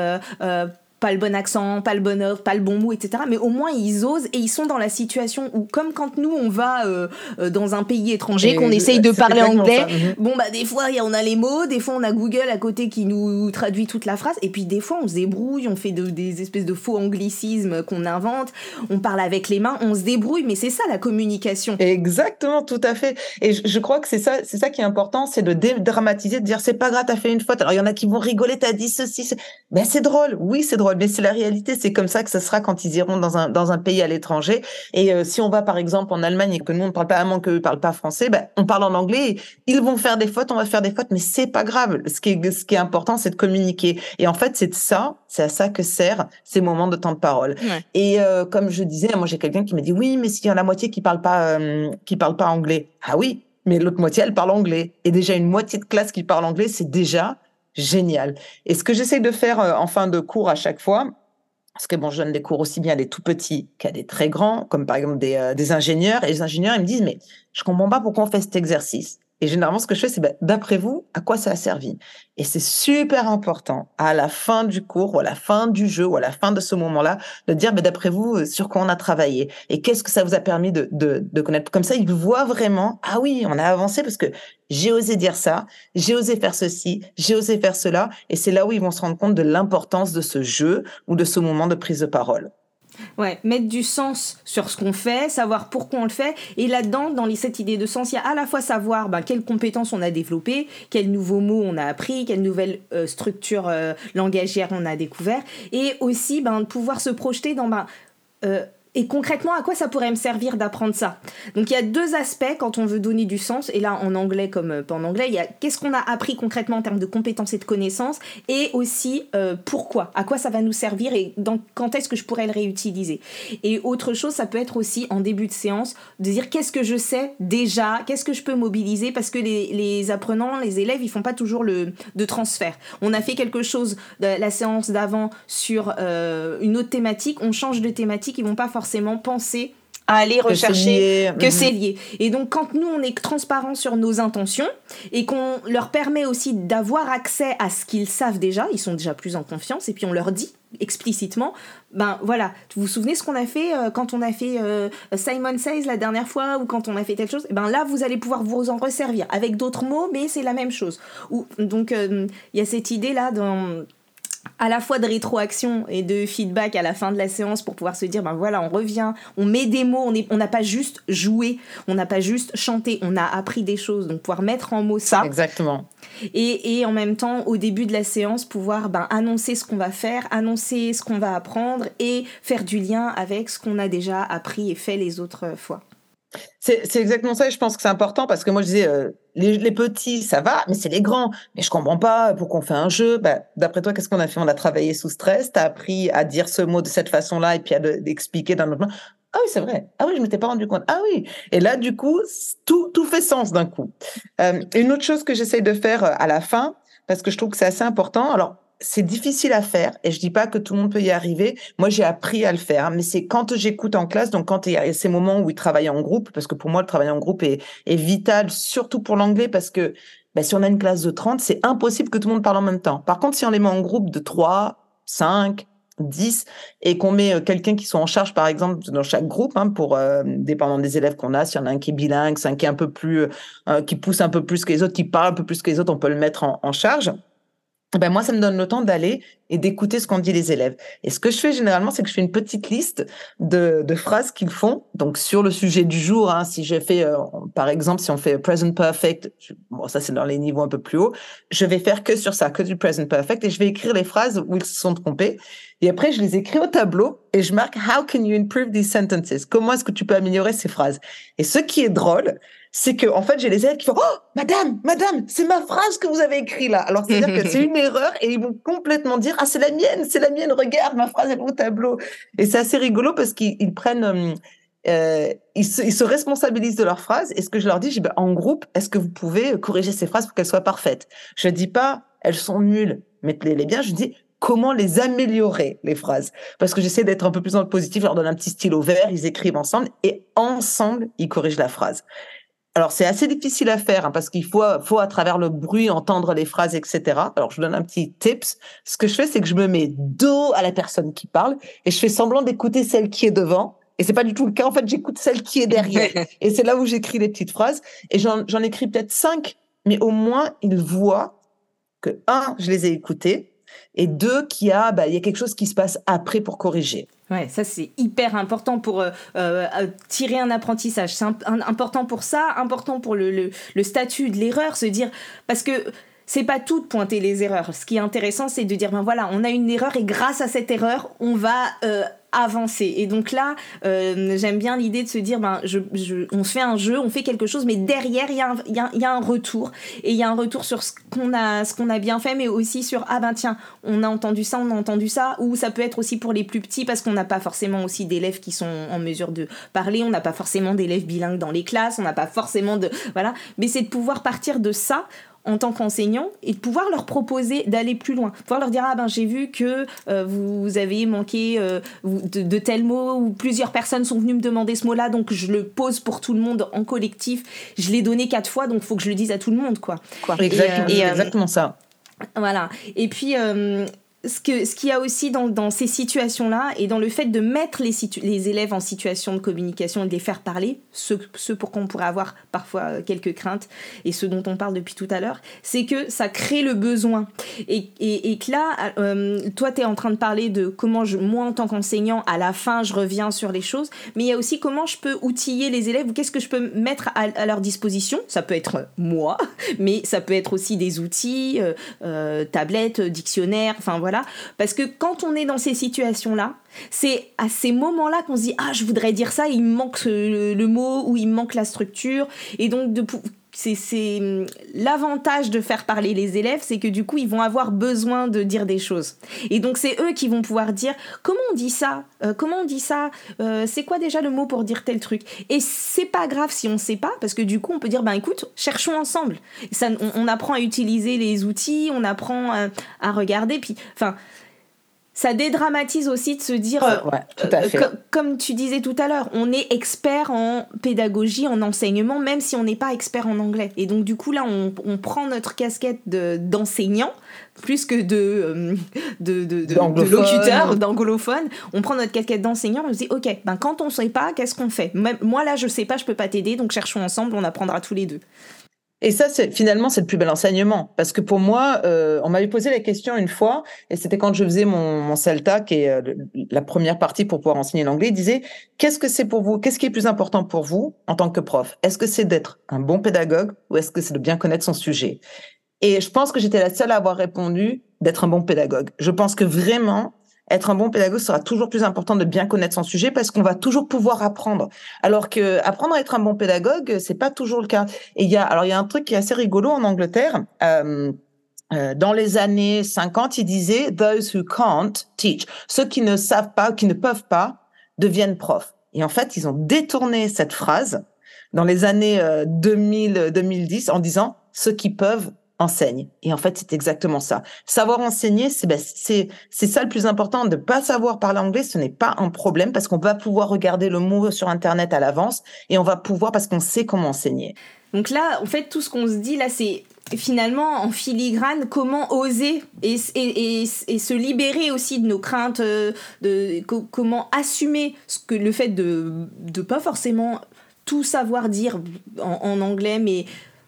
pas le bon accent, pas le bon offre, pas le bon mot, etc. Mais au moins ils osent et ils sont dans la situation où, comme quand nous on va euh, euh, dans un pays étranger, qu'on essaye de parler anglais, mhm. bon bah des fois on a les mots, des fois on a Google à côté qui nous traduit toute la phrase, et puis des fois on se débrouille, on fait des espèces de faux anglicismes qu'on invente, on parle avec les mains, on se débrouille, mais c'est ça la communication. Exactement, tout à fait. Et je, crois que c'est ça, c'est ça qui est important, c'est de dédramatiser, de dire c'est pas grave, t'as fait une faute. Alors il y en a qui vont rigoler, t'as dit ceci, ben c'est drôle, oui c'est drôle mais c'est la réalité. C'est comme ça que ce sera quand ils iront dans un, dans un pays à l'étranger. Et euh, si on va, par exemple, en Allemagne et que nous, on ne parle pas allemand, qu'eux ne parlent pas français, ben, on parle en anglais. Ils vont faire des fautes, on va faire des fautes, mais c'est pas grave. Ce qui est, ce qui est important, c'est de communiquer. Et en fait, c'est de ça, c'est à ça que servent ces moments de temps de parole. Et euh, comme je disais, moi, j'ai quelqu'un qui m'a dit, oui, mais s'il y en a la moitié qui parle pas, euh, qui parle pas anglais. Ah oui, mais l'autre moitié, elle parle anglais. Et déjà, une moitié de classe qui parle anglais, c'est déjà génial. Et ce que j'essaie de faire euh, en fin de cours à chaque fois, parce que bon, je donne des cours aussi bien à des tout petits qu'à des très grands, comme par exemple des, euh, des, ingénieurs, et les ingénieurs, ils me disent, mais je comprends pas pourquoi on fait cet exercice. Et généralement, ce que je fais, c'est ben, d'après vous, à quoi ça a servi? Et c'est super important à la fin du cours ou à la fin du jeu ou à la fin de ce moment-là de dire ben, d'après vous, euh, sur quoi on a travaillé? Et qu'est-ce que ça vous a permis de, de, de connaître? Comme ça, ils voient vraiment, ah oui, on a avancé parce que j'ai osé dire ça, j'ai osé faire ceci, j'ai osé faire cela. Et c'est là où ils vont se rendre compte de l'importance de ce jeu ou de ce moment de prise de parole. Ouais, mettre du sens sur ce qu'on fait, savoir pourquoi on le fait. Et là-dedans, dans cette idée de sens, il y a à la fois savoir ben, quelles compétences on a développées, quels nouveaux mots on a appris, quelles nouvelles euh, structures euh, on a découvert, et aussi ben, pouvoir se projeter dans ben, euh, et concrètement, à quoi ça pourrait me servir d'apprendre ça? Donc il y a deux aspects quand on veut donner du sens, et là en anglais comme euh, pas en anglais, il y a qu'est-ce qu'on a appris concrètement en termes de compétences et de connaissances, et aussi euh, pourquoi, à quoi ça va nous servir et dans, quand est-ce que je pourrais le réutiliser? Et autre chose, ça peut être aussi en début de séance de dire qu'est-ce que je sais déjà, qu'est-ce que je peux mobiliser, parce que les, apprenants, les élèves, ils font pas toujours le de transfert. On a fait quelque chose de la séance d'avant sur euh, une autre thématique, on change de thématique, ils vont pas forcément forcément penser à aller rechercher que c'est lié. lié. Et donc quand nous on est transparent sur nos intentions et qu'on leur permet aussi d'avoir accès à ce qu'ils savent déjà, ils sont déjà plus en confiance et puis on leur dit explicitement, ben voilà, vous vous souvenez ce qu'on a fait euh, quand on a fait euh, Simon Says la dernière fois ou quand on a fait telle chose, ben là vous allez pouvoir vous en resservir avec d'autres mots mais c'est la même chose. Ou, donc euh, il y a cette idée là dans à la fois de rétroaction et de feedback à la fin de la séance pour pouvoir se dire ben voilà on revient on met des mots on n'a pas juste joué on n'a pas juste chanté on a appris des choses. Donc pouvoir mettre en mots ça. Exactement. Et, et en même temps au début de la séance pouvoir ben, annoncer ce qu'on va faire annoncer ce qu'on va apprendre et faire du lien avec ce qu'on a déjà appris et fait les autres fois. C'est exactement ça et je pense que c'est important parce que moi je disais euh, les, petits ça va mais c'est les grands. Mais je comprends pas pourquoi on fait un jeu. Bah, d'après toi qu'est-ce qu'on a fait? On a travaillé sous stress tu as appris à dire ce mot de cette façon-là et puis à l'expliquer d'un autre ah oui c'est vrai. Ah oui je m'étais pas rendu compte. Ah oui. Et là du coup tout tout fait sens d'un coup. Euh, une autre chose que j'essaye de faire euh, à la fin parce que je trouve que c'est assez important. Alors c'est difficile à faire et je dis pas que tout le monde peut y arriver. Moi, j'ai appris à le faire, mais c'est quand j'écoute en classe, donc quand il y a ces moments où ils travaillent en groupe, parce que pour moi, le travail en groupe est, vital, surtout pour l'anglais, parce que ben, si on a une classe de 30, c'est impossible que tout le monde parle en même temps. Par contre, si on les met en groupe de 3, 5, 10 et qu'on met euh, quelqu'un qui soit en charge, par exemple, dans chaque groupe, hein, pour euh, dépendant des élèves qu'on a, s'il y en a un qui est bilingue, un qui est un peu plus, euh, qui pousse un peu plus que les autres, qui parle un peu plus que les autres, on peut le mettre en charge ben moi, ça me donne le temps d'aller et d'écouter ce qu'ont dit les élèves. Et ce que je fais généralement, c'est que je fais une petite liste de, de phrases qu'ils font. Donc sur le sujet du jour, hein, si je fais, euh, par exemple, si on fait present perfect, bon ça c'est dans les niveaux un peu plus hauts, je vais faire que sur ça, que du present perfect, et je vais écrire les phrases où ils se sont trompés. Et après, je les écris au tableau et je marque How can you improve these sentences? Comment est-ce que tu peux améliorer ces phrases? Et ce qui est drôle, c'est que en fait j'ai les élèves qui font oh madame madame c'est ma phrase que vous avez écrite là alors c'est à dire que c'est une erreur et ils vont complètement dire ah c'est la mienne c'est la mienne regarde ma phrase est au tableau et c'est assez rigolo parce qu'ils prennent euh, euh, ils, se, ils, se, responsabilisent de leurs phrases et ce que je leur dis je dis, bah, en groupe est-ce que vous pouvez corriger ces phrases pour qu'elles soient parfaites? Je dis pas elles sont nulles mettez-les bien je dis comment les améliorer, les phrases? Parce que j'essaie d'être un peu plus dans le positif, je leur donne un petit stylo vert, ils écrivent ensemble et ensemble, ils corrigent la phrase. Alors c'est assez difficile à faire hein, parce qu'il faut, faut à travers le bruit entendre les phrases, etc. Alors je vous donne un petit tips. Ce que je fais, c'est que je me mets dos à la personne qui parle et je fais semblant d'écouter celle qui est devant. Et c'est pas du tout le cas. En fait, j'écoute celle qui est derrière. et c'est là où j'écris les petites phrases. Et j'en écris peut-être cinq, mais au moins ils voient que un, je les ai écoutées et deux, qu'il y a, bah, il y a quelque chose qui se passe après pour corriger. Ouais, ça c'est hyper important pour euh, euh, tirer un apprentissage. C'est important pour ça, important pour le, le, statut de l'erreur, se dire parce que c'est pas tout de pointer les erreurs. Ce qui est intéressant, c'est de dire ben voilà, on a une erreur et grâce à cette erreur, on va euh, avancer. Et donc là, euh, j'aime bien l'idée de se dire ben on fait un jeu, on fait quelque chose, mais derrière il y, a, un retour. Et il y a un retour sur ce qu'on a, qu'on a bien fait, mais aussi sur ah ben tiens, on a entendu ça, on a entendu ça, ou ça peut être aussi pour les plus petits parce qu'on n'a pas forcément aussi d'élèves qui sont en mesure de parler, on n'a pas forcément d'élèves bilingues dans les classes, on n'a pas forcément de voilà, mais c'est de pouvoir partir de ça en tant qu'enseignant et de pouvoir leur proposer d'aller plus loin. Pouvoir leur dire ah ben j'ai vu que euh, vous avez manqué euh, de, de tel mot ou plusieurs personnes sont venues me demander ce mot-là donc je le pose pour tout le monde en collectif. Je l'ai donné quatre fois donc faut que je le dise à tout le monde quoi. Exactement, et, euh, exactement ça. Voilà. Et puis ce qu'il ce y a aussi dans, ces situations-là et dans le fait de mettre les, élèves en situation de communication et de les faire parler, ce, ce pour quoi on pourrait avoir parfois euh, quelques craintes et ce dont on parle depuis tout à l'heure, c'est que ça crée le besoin. Et, que là, euh, toi, tu es en train de parler de comment je, moi, en tant qu'enseignant, à la fin, je reviens sur les choses, mais il y a aussi comment je peux outiller les élèves ou qu'est-ce que je peux mettre à, leur disposition. Ça peut être moi, mais ça peut être aussi des outils, euh, euh tablettes, dictionnaires, enfin voilà parce que quand on est dans ces situations-là, c'est à ces moments-là qu'on se dit ah je voudrais dire ça, il me manque le, mot ou il me manque la structure. Et donc de c'est hum, l'avantage de faire parler les élèves, c'est que du coup ils vont avoir besoin de dire des choses. Et donc c'est eux qui vont pouvoir dire comment on dit ça, euh, comment on dit ça, euh, c'est quoi déjà le mot pour dire tel truc? Et c'est pas grave si on sait pas, parce que du coup on peut dire ben écoute cherchons ensemble. Ça, on, apprend à utiliser les outils, on apprend à, à regarder, puis enfin ça dédramatise aussi de se dire, euh, comme tu disais tout à l'heure, on est expert en pédagogie, en enseignement, même si on n'est pas expert en anglais. Et donc du coup là, on, on prend notre casquette d'enseignant plus que de, euh, de, de, de, locuteur, d'anglophone. On prend notre casquette d'enseignant et on se dit, ok, ben quand on ne sait pas, qu'est-ce qu'on fait? Moi là, je sais pas, je peux pas t'aider, donc cherchons ensemble, on apprendra tous les deux. Et ça, c'est finalement, c'est le plus bel enseignement. Parce que pour moi, euh, on m'avait posé la question une fois, et c'était quand je faisais mon, CELTA, qui est euh, la première partie pour pouvoir enseigner l'anglais, disait, qu'est-ce que c'est pour vous Qu'est-ce qui est plus important pour vous en tant que prof? Est-ce que c'est d'être un bon pédagogue ou est-ce que c'est de bien connaître son sujet? Et je pense que j'étais la seule à avoir répondu d'être un bon pédagogue. Je pense que vraiment, être un bon pédagogue sera toujours plus important de bien connaître son sujet parce qu'on va toujours pouvoir apprendre. Alors que apprendre à être un bon pédagogue, c'est pas toujours le cas. Et il y a, alors il y a un truc qui est assez rigolo en Angleterre. Euh, euh, dans les années 50, il disait Those who can't teach. Ceux qui ne savent pas, qui ne peuvent pas, deviennent profs. Et en fait, ils ont détourné cette phrase dans les années 2000-2010 euh, en disant ceux qui peuvent enseigne. Et en fait, c'est exactement ça. Savoir enseigner, c'est ben, c'est ça le plus important. De pas savoir parler anglais, ce n'est pas un problème parce qu'on va pouvoir regarder le mot sur internet à l'avance et on va pouvoir parce qu'on sait comment enseigner. Donc là, en fait, tout ce qu'on se dit là, c'est finalement en filigrane comment oser et, et, et, se libérer aussi de nos craintes, euh, de comment assumer ce que le fait de de pas forcément tout savoir dire en anglais, mais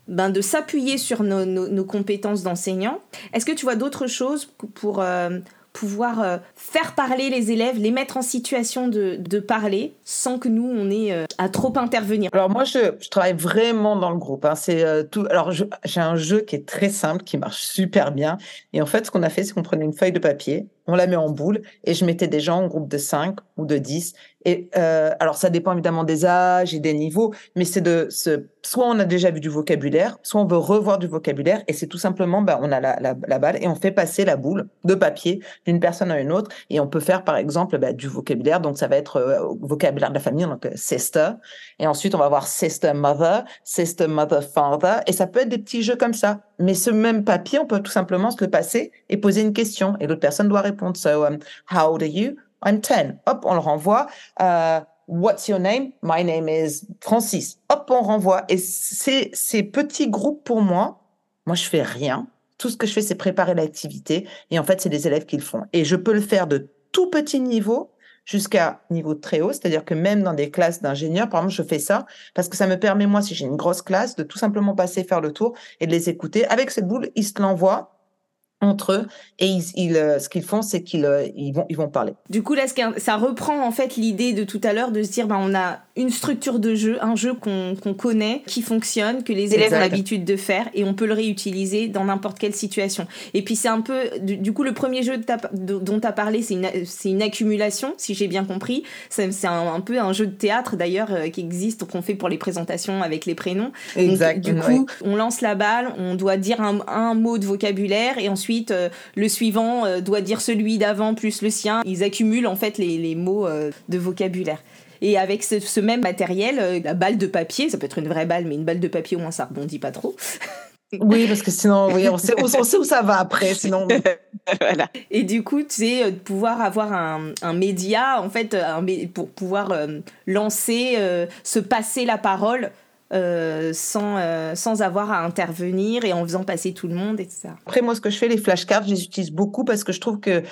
ben, de s'appuyer sur nos, compétences d'enseignant. Est-ce que tu vois d'autres choses pour, euh, pouvoir euh, faire parler les élèves, les mettre en situation de, parler sans que nous, on ait euh, à trop intervenir? Alors moi, je, travaille vraiment dans le groupe. Hein. C'est tout. Alors j'ai un jeu qui est très simple, qui marche super bien. Et en fait, ce qu'on a fait, c'est qu'on prenait une feuille de papier, on la met en boule et je mettais des gens en groupe de 5 ou de 10. Et euh, alors, ça dépend évidemment des âges et des niveaux, mais c'est de ce, soit on a déjà vu du vocabulaire, soit on veut revoir du vocabulaire et c'est tout simplement, bah, on a la, la, la, balle et on fait passer la boule de papier d'une personne à une autre et on peut faire par exemple bah, du vocabulaire. Donc, ça va être euh, vocabulaire de la famille, donc euh, sister. Et ensuite, on va avoir sister mother, sister mother father et ça peut être des petits jeux comme ça. Mais ce même papier, on peut tout simplement se le passer et poser une question et l'autre personne doit répondre. So, um, how old are you? I'm 10. Hop, on le renvoie. Uh, what's your name? My name is Francis. Hop, on renvoie. Et c'est ces petits groupes pour moi. Moi, je fais rien. Tout ce que je fais, c'est préparer l'activité. Et en fait, c'est les élèves qui le font. Et je peux le faire de tout petit niveau jusqu'à niveau très haut, c'est-à-dire que même dans des classes d'ingénieurs, par exemple, je fais ça parce que ça me permet, moi, si j'ai une grosse classe, de tout simplement passer, faire le tour et de les écouter. Avec cette boule, ils se l'envoient entre eux et ils, ils euh, ce qu'ils font c'est qu'ils euh, ils vont ils vont parler. Du coup là ça reprend en fait l'idée de tout à l'heure de se dire ben on a une structure de jeu, un jeu qu'on qu'on connaît, qui fonctionne, que les élèves exact. ont l'habitude de faire et on peut le réutiliser dans n'importe quelle situation. Et puis c'est un peu du, du, coup le premier jeu de dont tu as parlé c'est une c'est une accumulation si j'ai bien compris. C'est un, un, peu un jeu de théâtre d'ailleurs euh, qui existe qu'on fait pour les présentations avec les prénoms. Exact. Donc, du coup, ouais. on lance la balle, on doit dire un, un mot de vocabulaire et ensuite ensuite euh, le suivant euh, doit dire celui d'avant plus le sien. Ils accumulent en fait les, les mots euh, de vocabulaire. Et avec ce, ce même matériel, la balle de papier, ça peut être une vraie balle, mais une balle de papier au moins ça rebondit pas trop. Oui, parce que sinon, oui, on, sait, on, sait, où ça va après, sinon. voilà. Et du coup, tu sais, de pouvoir avoir un, un média, en fait, un, pour pouvoir euh, lancer, euh, se passer la parole euh, sans, euh, sans avoir à intervenir et en faisant passer tout le monde, etc. Après, moi, ce que je fais, les flashcards, je les utilise beaucoup parce que je trouve que,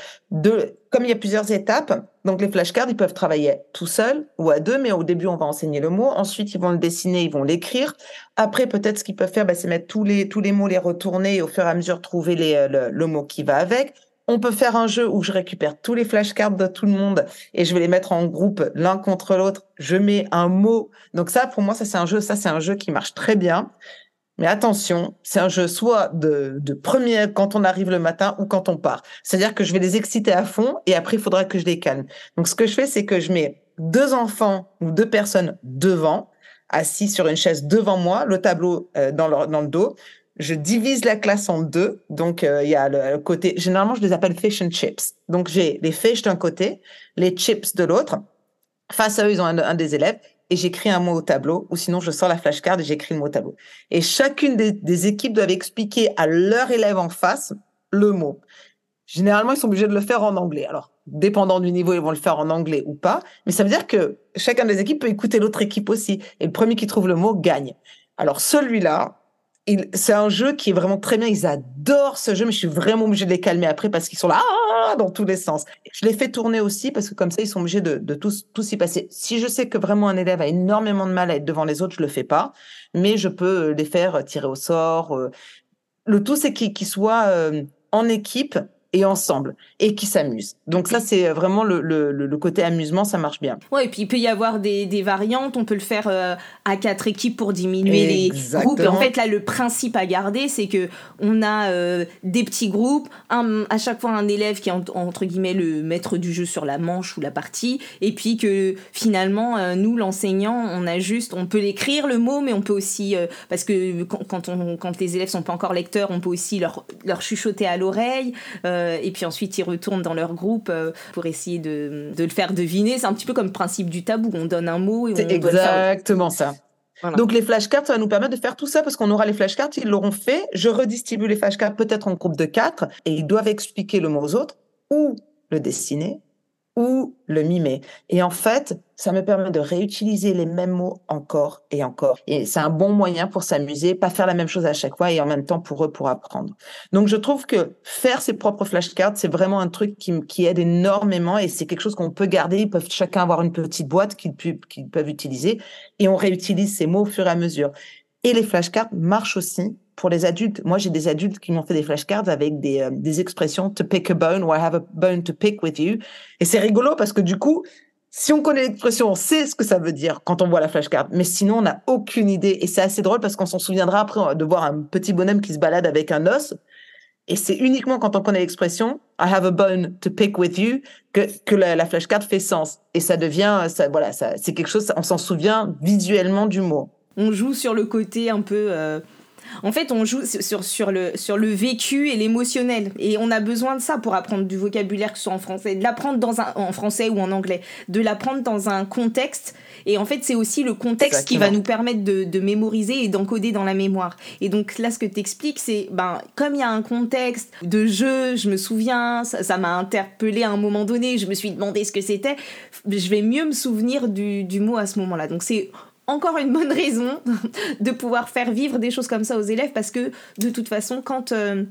comme il y a plusieurs étapes, donc les flashcards, ils peuvent travailler tout seuls ou à deux, mais au début, on va enseigner le mot. Ensuite, ils vont le dessiner, ils vont l'écrire. Après, peut-être ce qu'ils peuvent faire, bah, c'est mettre tous les, tous les mots, les retourner et au fur et à mesure trouver euh, le, le mot qui va avec. On peut faire un jeu où je récupère tous les flashcards de tout le monde et je vais les mettre en groupe l'un contre l'autre. Je mets un mot. Donc ça, pour moi, ça c'est un jeu. Ça c'est un jeu qui marche très bien. Mais attention, c'est un jeu soit de, de premier quand on arrive le matin ou quand on part. C'est-à-dire que je vais les exciter à fond et après il faudra que je les calme. Donc ce que je fais, c'est que je mets deux enfants ou deux personnes devant, assis sur une chaise devant moi, le tableau euh, dans, le, dans le dos je divise la classe en deux. Donc, euh, il y a le, côté, généralement, je les appelle fish and chips. Donc, j'ai les fish d'un côté, les chips de l'autre. Face à eux, ils ont un, des élèves et j'écris un mot au tableau, ou sinon je sors la flashcard et j'écris le mot au tableau. Et chacune des, équipes doivent expliquer à leur élève en face le mot. Généralement, ils sont obligés de le faire en anglais. Alors, dépendant du niveau, ils vont le faire en anglais ou pas, mais ça veut dire que chacun des équipes peut écouter l'autre équipe aussi. Et le premier qui trouve le mot gagne. Alors, celui-là, c'est un jeu qui est vraiment très bien. Ils adorent ce jeu, mais je suis vraiment obligée de les calmer après parce qu'ils sont là ah, dans tous les sens. Je les fais tourner aussi parce que comme ça, ils sont obligés de, de tous, tous y passer. Si je sais que vraiment un élève a énormément de mal à être devant les autres, je le fais pas, mais je peux les faire tirer au sort. Euh. Le tout, c'est qu'ils qu soient euh, en équipe et ensemble et qui s'amusent. Donc ça, c'est vraiment le, le, le, côté amusement, ça marche bien. Ouais, et puis il peut y avoir des, des variantes. On peut le faire euh, à quatre équipes pour diminuer Exactement. les groupes. En fait, là, le principe à garder, c'est que on a euh, des petits groupes, un, à chaque fois un élève qui est entre guillemets le maître du jeu sur la manche ou la partie, et puis que finalement, euh, nous, l'enseignant, on a juste, on peut l'écrire le mot, mais on peut aussi, parce que quand, quand, on, quand les élèves sont pas encore lecteurs, on peut aussi leur, leur chuchoter à l'oreille. Euh, et puis ensuite ils retournent dans leur groupe euh, pour essayer de, de le faire deviner. C'est un petit peu comme le principe du tabou, on donne un mot et on C'est exactement ça. Voilà. Donc les flashcards, ça va nous permettre de faire tout ça parce qu'on aura les flashcards, ils l'auront fait. Je redistribue les flashcards peut-être en groupe de quatre et ils doivent expliquer le mot aux autres ou le dessiner ou le mimer. Et en fait, ça me permet de réutiliser les mêmes mots encore et encore. Et c'est un bon moyen pour s'amuser, pas faire la même chose à chaque fois et en même temps pour eux pour apprendre. Donc je trouve que faire ses propres flashcards, c'est vraiment un truc qui, qui aide énormément et c'est quelque chose qu'on peut garder. Ils peuvent chacun avoir une petite boîte qu'ils, peuvent utiliser et on réutilise ces mots au fur et à mesure. Et les flashcards marchent aussi pour les adultes. Moi, j'ai des adultes qui m'ont fait des flashcards avec des, euh, des expressions to pick a bone or I have a bone to pick with you. Et c'est rigolo parce que du coup, si on connaît l'expression, on sait ce que ça veut dire quand on voit la flashcard. Mais sinon, on n'a aucune idée. Et c'est assez drôle parce qu'on s'en souviendra après de voir un petit bonhomme qui se balade avec un os. Et c'est uniquement quand on connaît l'expression I have a bone to pick with you que, la flashcard fait sens. Et ça devient, ça, voilà, ça, c'est quelque chose, on s'en souvient visuellement du mot. On joue sur le côté un peu. Euh, en fait, on joue sur, sur, le, sur le vécu et l'émotionnel. Et on a besoin de ça pour apprendre du vocabulaire, que ce soit en français, de l'apprendre dans un, en français ou en anglais, de l'apprendre dans un contexte. Et en fait, c'est aussi le contexte qui va nous permettre de, de mémoriser et d'encoder dans la mémoire. Et donc là, ce que tu expliques, c'est, ben, comme il y a un contexte de jeu, je me souviens, ça m'a interpellé à un moment donné, je me suis demandé ce que c'était, je vais mieux me souvenir du, du mot à ce moment-là. Donc c'est encore une bonne raison de pouvoir faire vivre des choses comme ça aux élèves parce que de toute façon, quand, euh,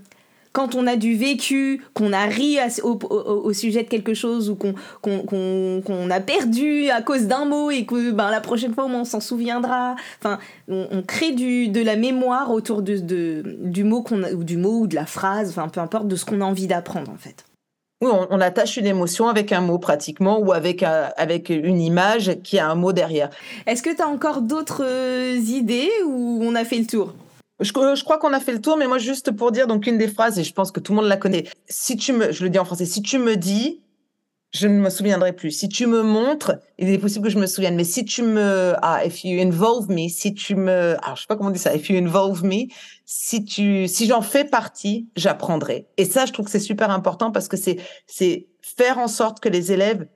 quand on a du vécu, qu'on a ri au, sujet de quelque chose ou qu'on a perdu à cause d'un mot et que ben, la prochaine fois on s'en souviendra, enfin, on, crée du, de la mémoire autour de, de du, mot ou du mot ou de la phrase, enfin peu importe, de ce qu'on a envie d'apprendre en fait. Oui, on, attache une émotion avec un mot pratiquement ou avec, avec une image qui a un mot derrière. Est-ce que tu as encore d'autres euh, idées ou on a fait le tour? Je, je, crois qu'on a fait le tour, mais moi juste pour dire donc une des phrases et je pense que tout le monde la connaît. Si tu me, je le dis en français, si tu me dis, je ne me souviendrai plus. Si tu me montres, il est possible que je me souvienne. Mais si tu me, ah, if you involve me, si tu me, ah, je sais pas comment on dit ça, if you involve me, si tu, si j'en fais partie, j'apprendrai. Et ça, je trouve que c'est super important parce que c'est, c'est faire en sorte que les élèves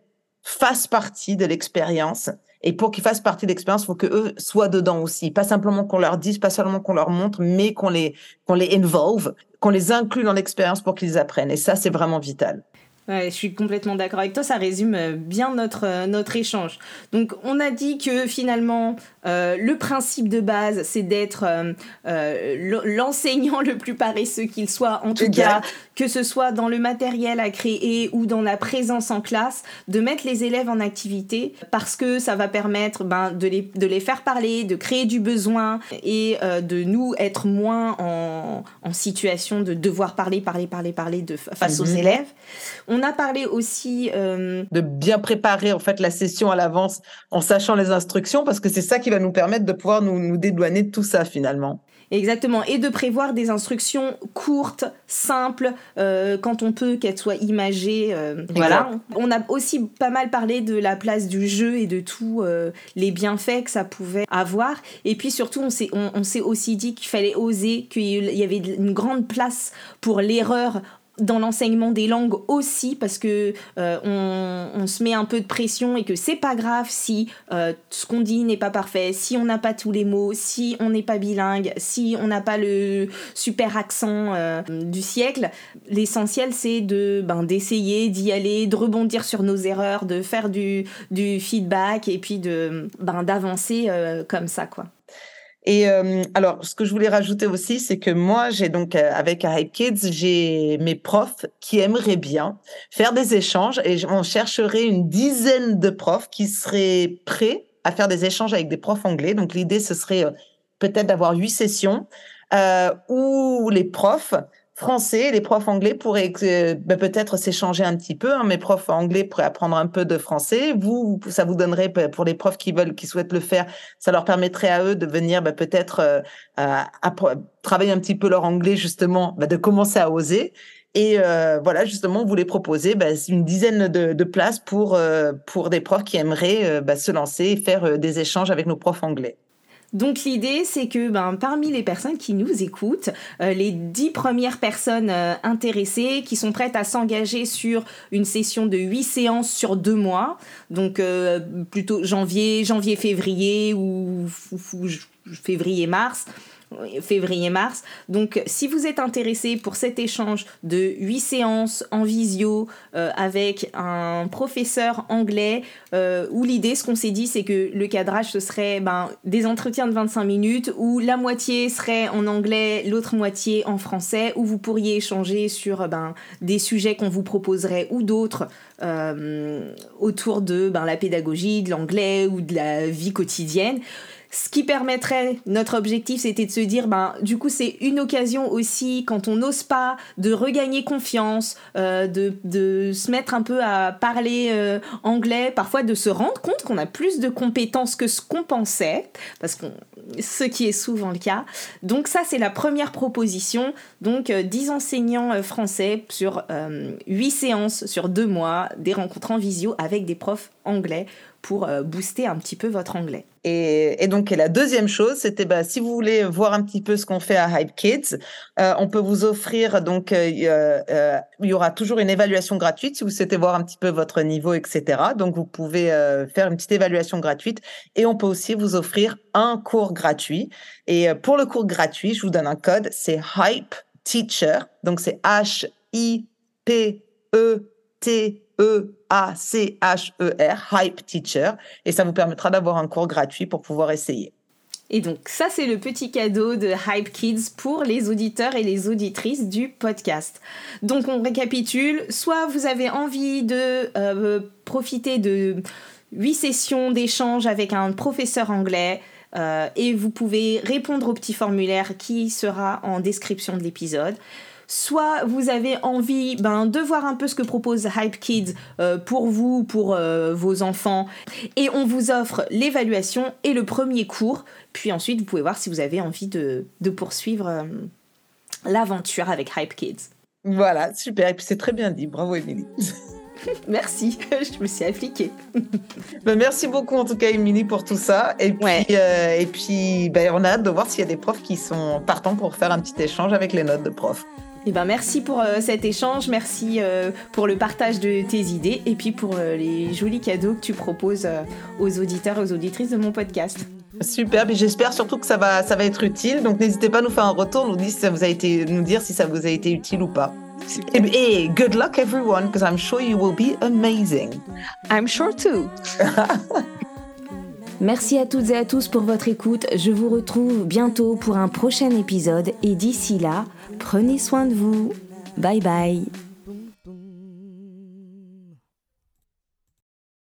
fassent partie de l'expérience. Et pour qu'ils fassent partie de l'expérience, faut que eux soient dedans aussi. Pas simplement qu'on leur dise, pas seulement qu'on leur montre, mais qu'on les, qu'on les involve, qu'on les inclue dans l'expérience pour qu'ils apprennent. Et ça, c'est vraiment vital. Ouais, je suis complètement d'accord avec toi, ça résume euh, bien notre, euh, notre échange. Donc on a dit que finalement euh, le principe de base c'est d'être l'enseignant le plus paresseux qu'il soit, en tout cas que ce soit dans le matériel à créer ou dans la présence en classe, de mettre les élèves en activité parce que ça va permettre ben, de, les, de les faire parler, de créer du besoin et de nous être moins en, en, situation de devoir parler, parler, parler, parler de, face aux mhm. élèves. On a parlé aussi euh, de bien préparer en fait la session à l'avance en sachant les instructions parce que c'est ça qui va nous permettre de pouvoir nous, nous dédouaner de tout ça finalement. Exactement, et de prévoir des instructions courtes, simples, euh, quand on peut qu'elles soient imagées. Euh, voilà. On a aussi pas mal parlé de la place du jeu et de tous les bienfaits que ça pouvait avoir. Et puis surtout, on s'est on, on aussi dit qu'il fallait oser, qu'il y avait une grande place pour l'erreur dans l'enseignement des langues aussi parce que euh, on, se met un peu de pression et que c'est pas grave si euh, ce qu'on dit n'est pas parfait, si on n'a pas tous les mots, si on n'est pas bilingue, si on n'a pas le super accent euh, du siècle. L'essentiel c'est de ben, d'essayer d'y aller, de rebondir sur nos erreurs, de faire du, du feedback et puis de ben, d'avancer comme ça quoi. Et euh, alors, ce que je voulais rajouter aussi, c'est que moi, j'ai donc euh, avec Hype Kids, j'ai mes profs qui aimeraient bien faire des échanges et on chercherait une dizaine de profs qui seraient prêts à faire des échanges avec des profs anglais. Donc l'idée, ce serait euh, peut-être d'avoir huit sessions euh, où les profs français, les profs anglais pourraient euh, ben, peut-être s'échanger un petit peu. Hein. Mes profs anglais pourraient apprendre un peu de français. Vous, ça vous donnerait ben, pour les profs qui veulent, qui souhaitent le faire, ça leur permettrait à eux de venir ben, peut-être euh, travailler un petit peu leur anglais justement, de commencer à oser. Et euh, voilà, justement, on voulait proposer une dizaine de, de places pour pour des profs qui aimeraient se lancer et faire des échanges avec nos profs anglais. Donc l'idée, c'est que ben, parmi les personnes qui nous écoutent, euh, les dix premières personnes euh, intéressées qui sont prêtes à s'engager sur une session de huit séances sur deux mois, donc euh, plutôt janvier, janvier-février ou février-mars, février-mars. Donc si vous êtes intéressé pour cet échange de 8 séances en visio euh, avec un professeur anglais, euh, où l'idée, ce qu'on s'est dit, c'est que le cadrage, ce serait ben, des entretiens de 25 minutes, où la moitié serait en anglais, l'autre moitié en français, où vous pourriez échanger sur ben, des sujets qu'on vous proposerait ou d'autres euh, autour de ben, la pédagogie, de l'anglais ou de la vie quotidienne. Ce qui permettrait, notre objectif c'était de se dire, ben du coup c'est une occasion aussi quand on n'ose pas de regagner confiance, euh, de, se mettre un peu à parler euh, anglais, parfois de se rendre compte qu'on a plus de compétences que ce qu'on pensait, parce qu'on ce qui est souvent le cas. Donc ça c'est la première proposition, donc 10 enseignants français sur 8 séances sur 2 mois, des rencontres en visio avec des profs anglais euh, booster un petit peu votre anglais. Et, donc, et la deuxième chose, c'était bah, si vous voulez voir un petit peu ce qu'on fait à Hype Kids, euh, on peut vous offrir, donc, euh, il y aura toujours une évaluation gratuite si vous souhaitez voir un petit peu votre niveau, etc. Donc, vous pouvez faire une petite évaluation gratuite et on peut aussi vous offrir un cours gratuit. Et pour le cours gratuit, je vous donne un code, c'est Hype Teacher. Donc, c'est H-I-P-E-T E-A-C-H-E-R, Hype Teacher, et ça vous permettra d'avoir un cours gratuit pour pouvoir essayer. Et donc ça, c'est le petit cadeau de Hype Kids pour les auditeurs et les auditrices du podcast. Donc on récapitule, soit vous avez envie de euh, profiter de 8 sessions d'échange avec un professeur anglais, euh, et vous pouvez répondre au petit formulaire qui sera en description de l'épisode soit vous avez envie ben, de voir un peu ce que propose Hype Kids euh, pour vous, pour euh, vos enfants, et on vous offre l'évaluation et le premier cours, puis ensuite vous pouvez voir si vous avez envie de, poursuivre euh, l'aventure avec Hype Kids. Voilà, super, et puis c'est très bien dit, bravo Émilie. Merci, je me suis appliquée. Ben, merci beaucoup en tout cas Émilie pour tout ça. Et puis, et puis ben, on a hâte de voir s'il y a des profs qui sont partants pour faire un petit échange avec les notes de profs. Eh ben, merci pour euh, cet échange, merci euh, pour le partage de tes idées et puis pour euh, les jolis cadeaux que tu proposes aux auditeurs et aux auditrices de mon podcast. Super, mais j'espère surtout que ça va, ça va être utile. Donc n'hésitez pas à nous faire un retour, nous dire si ça vous a été, nous dire si ça vous a été utile ou pas. Et, et good luck everyone, because I'm sure you will be amazing. I'm sure too. Merci à toutes et à tous pour votre écoute. Je vous retrouve bientôt pour un prochain épisode et d'ici là, prenez soin de vous. Bye bye.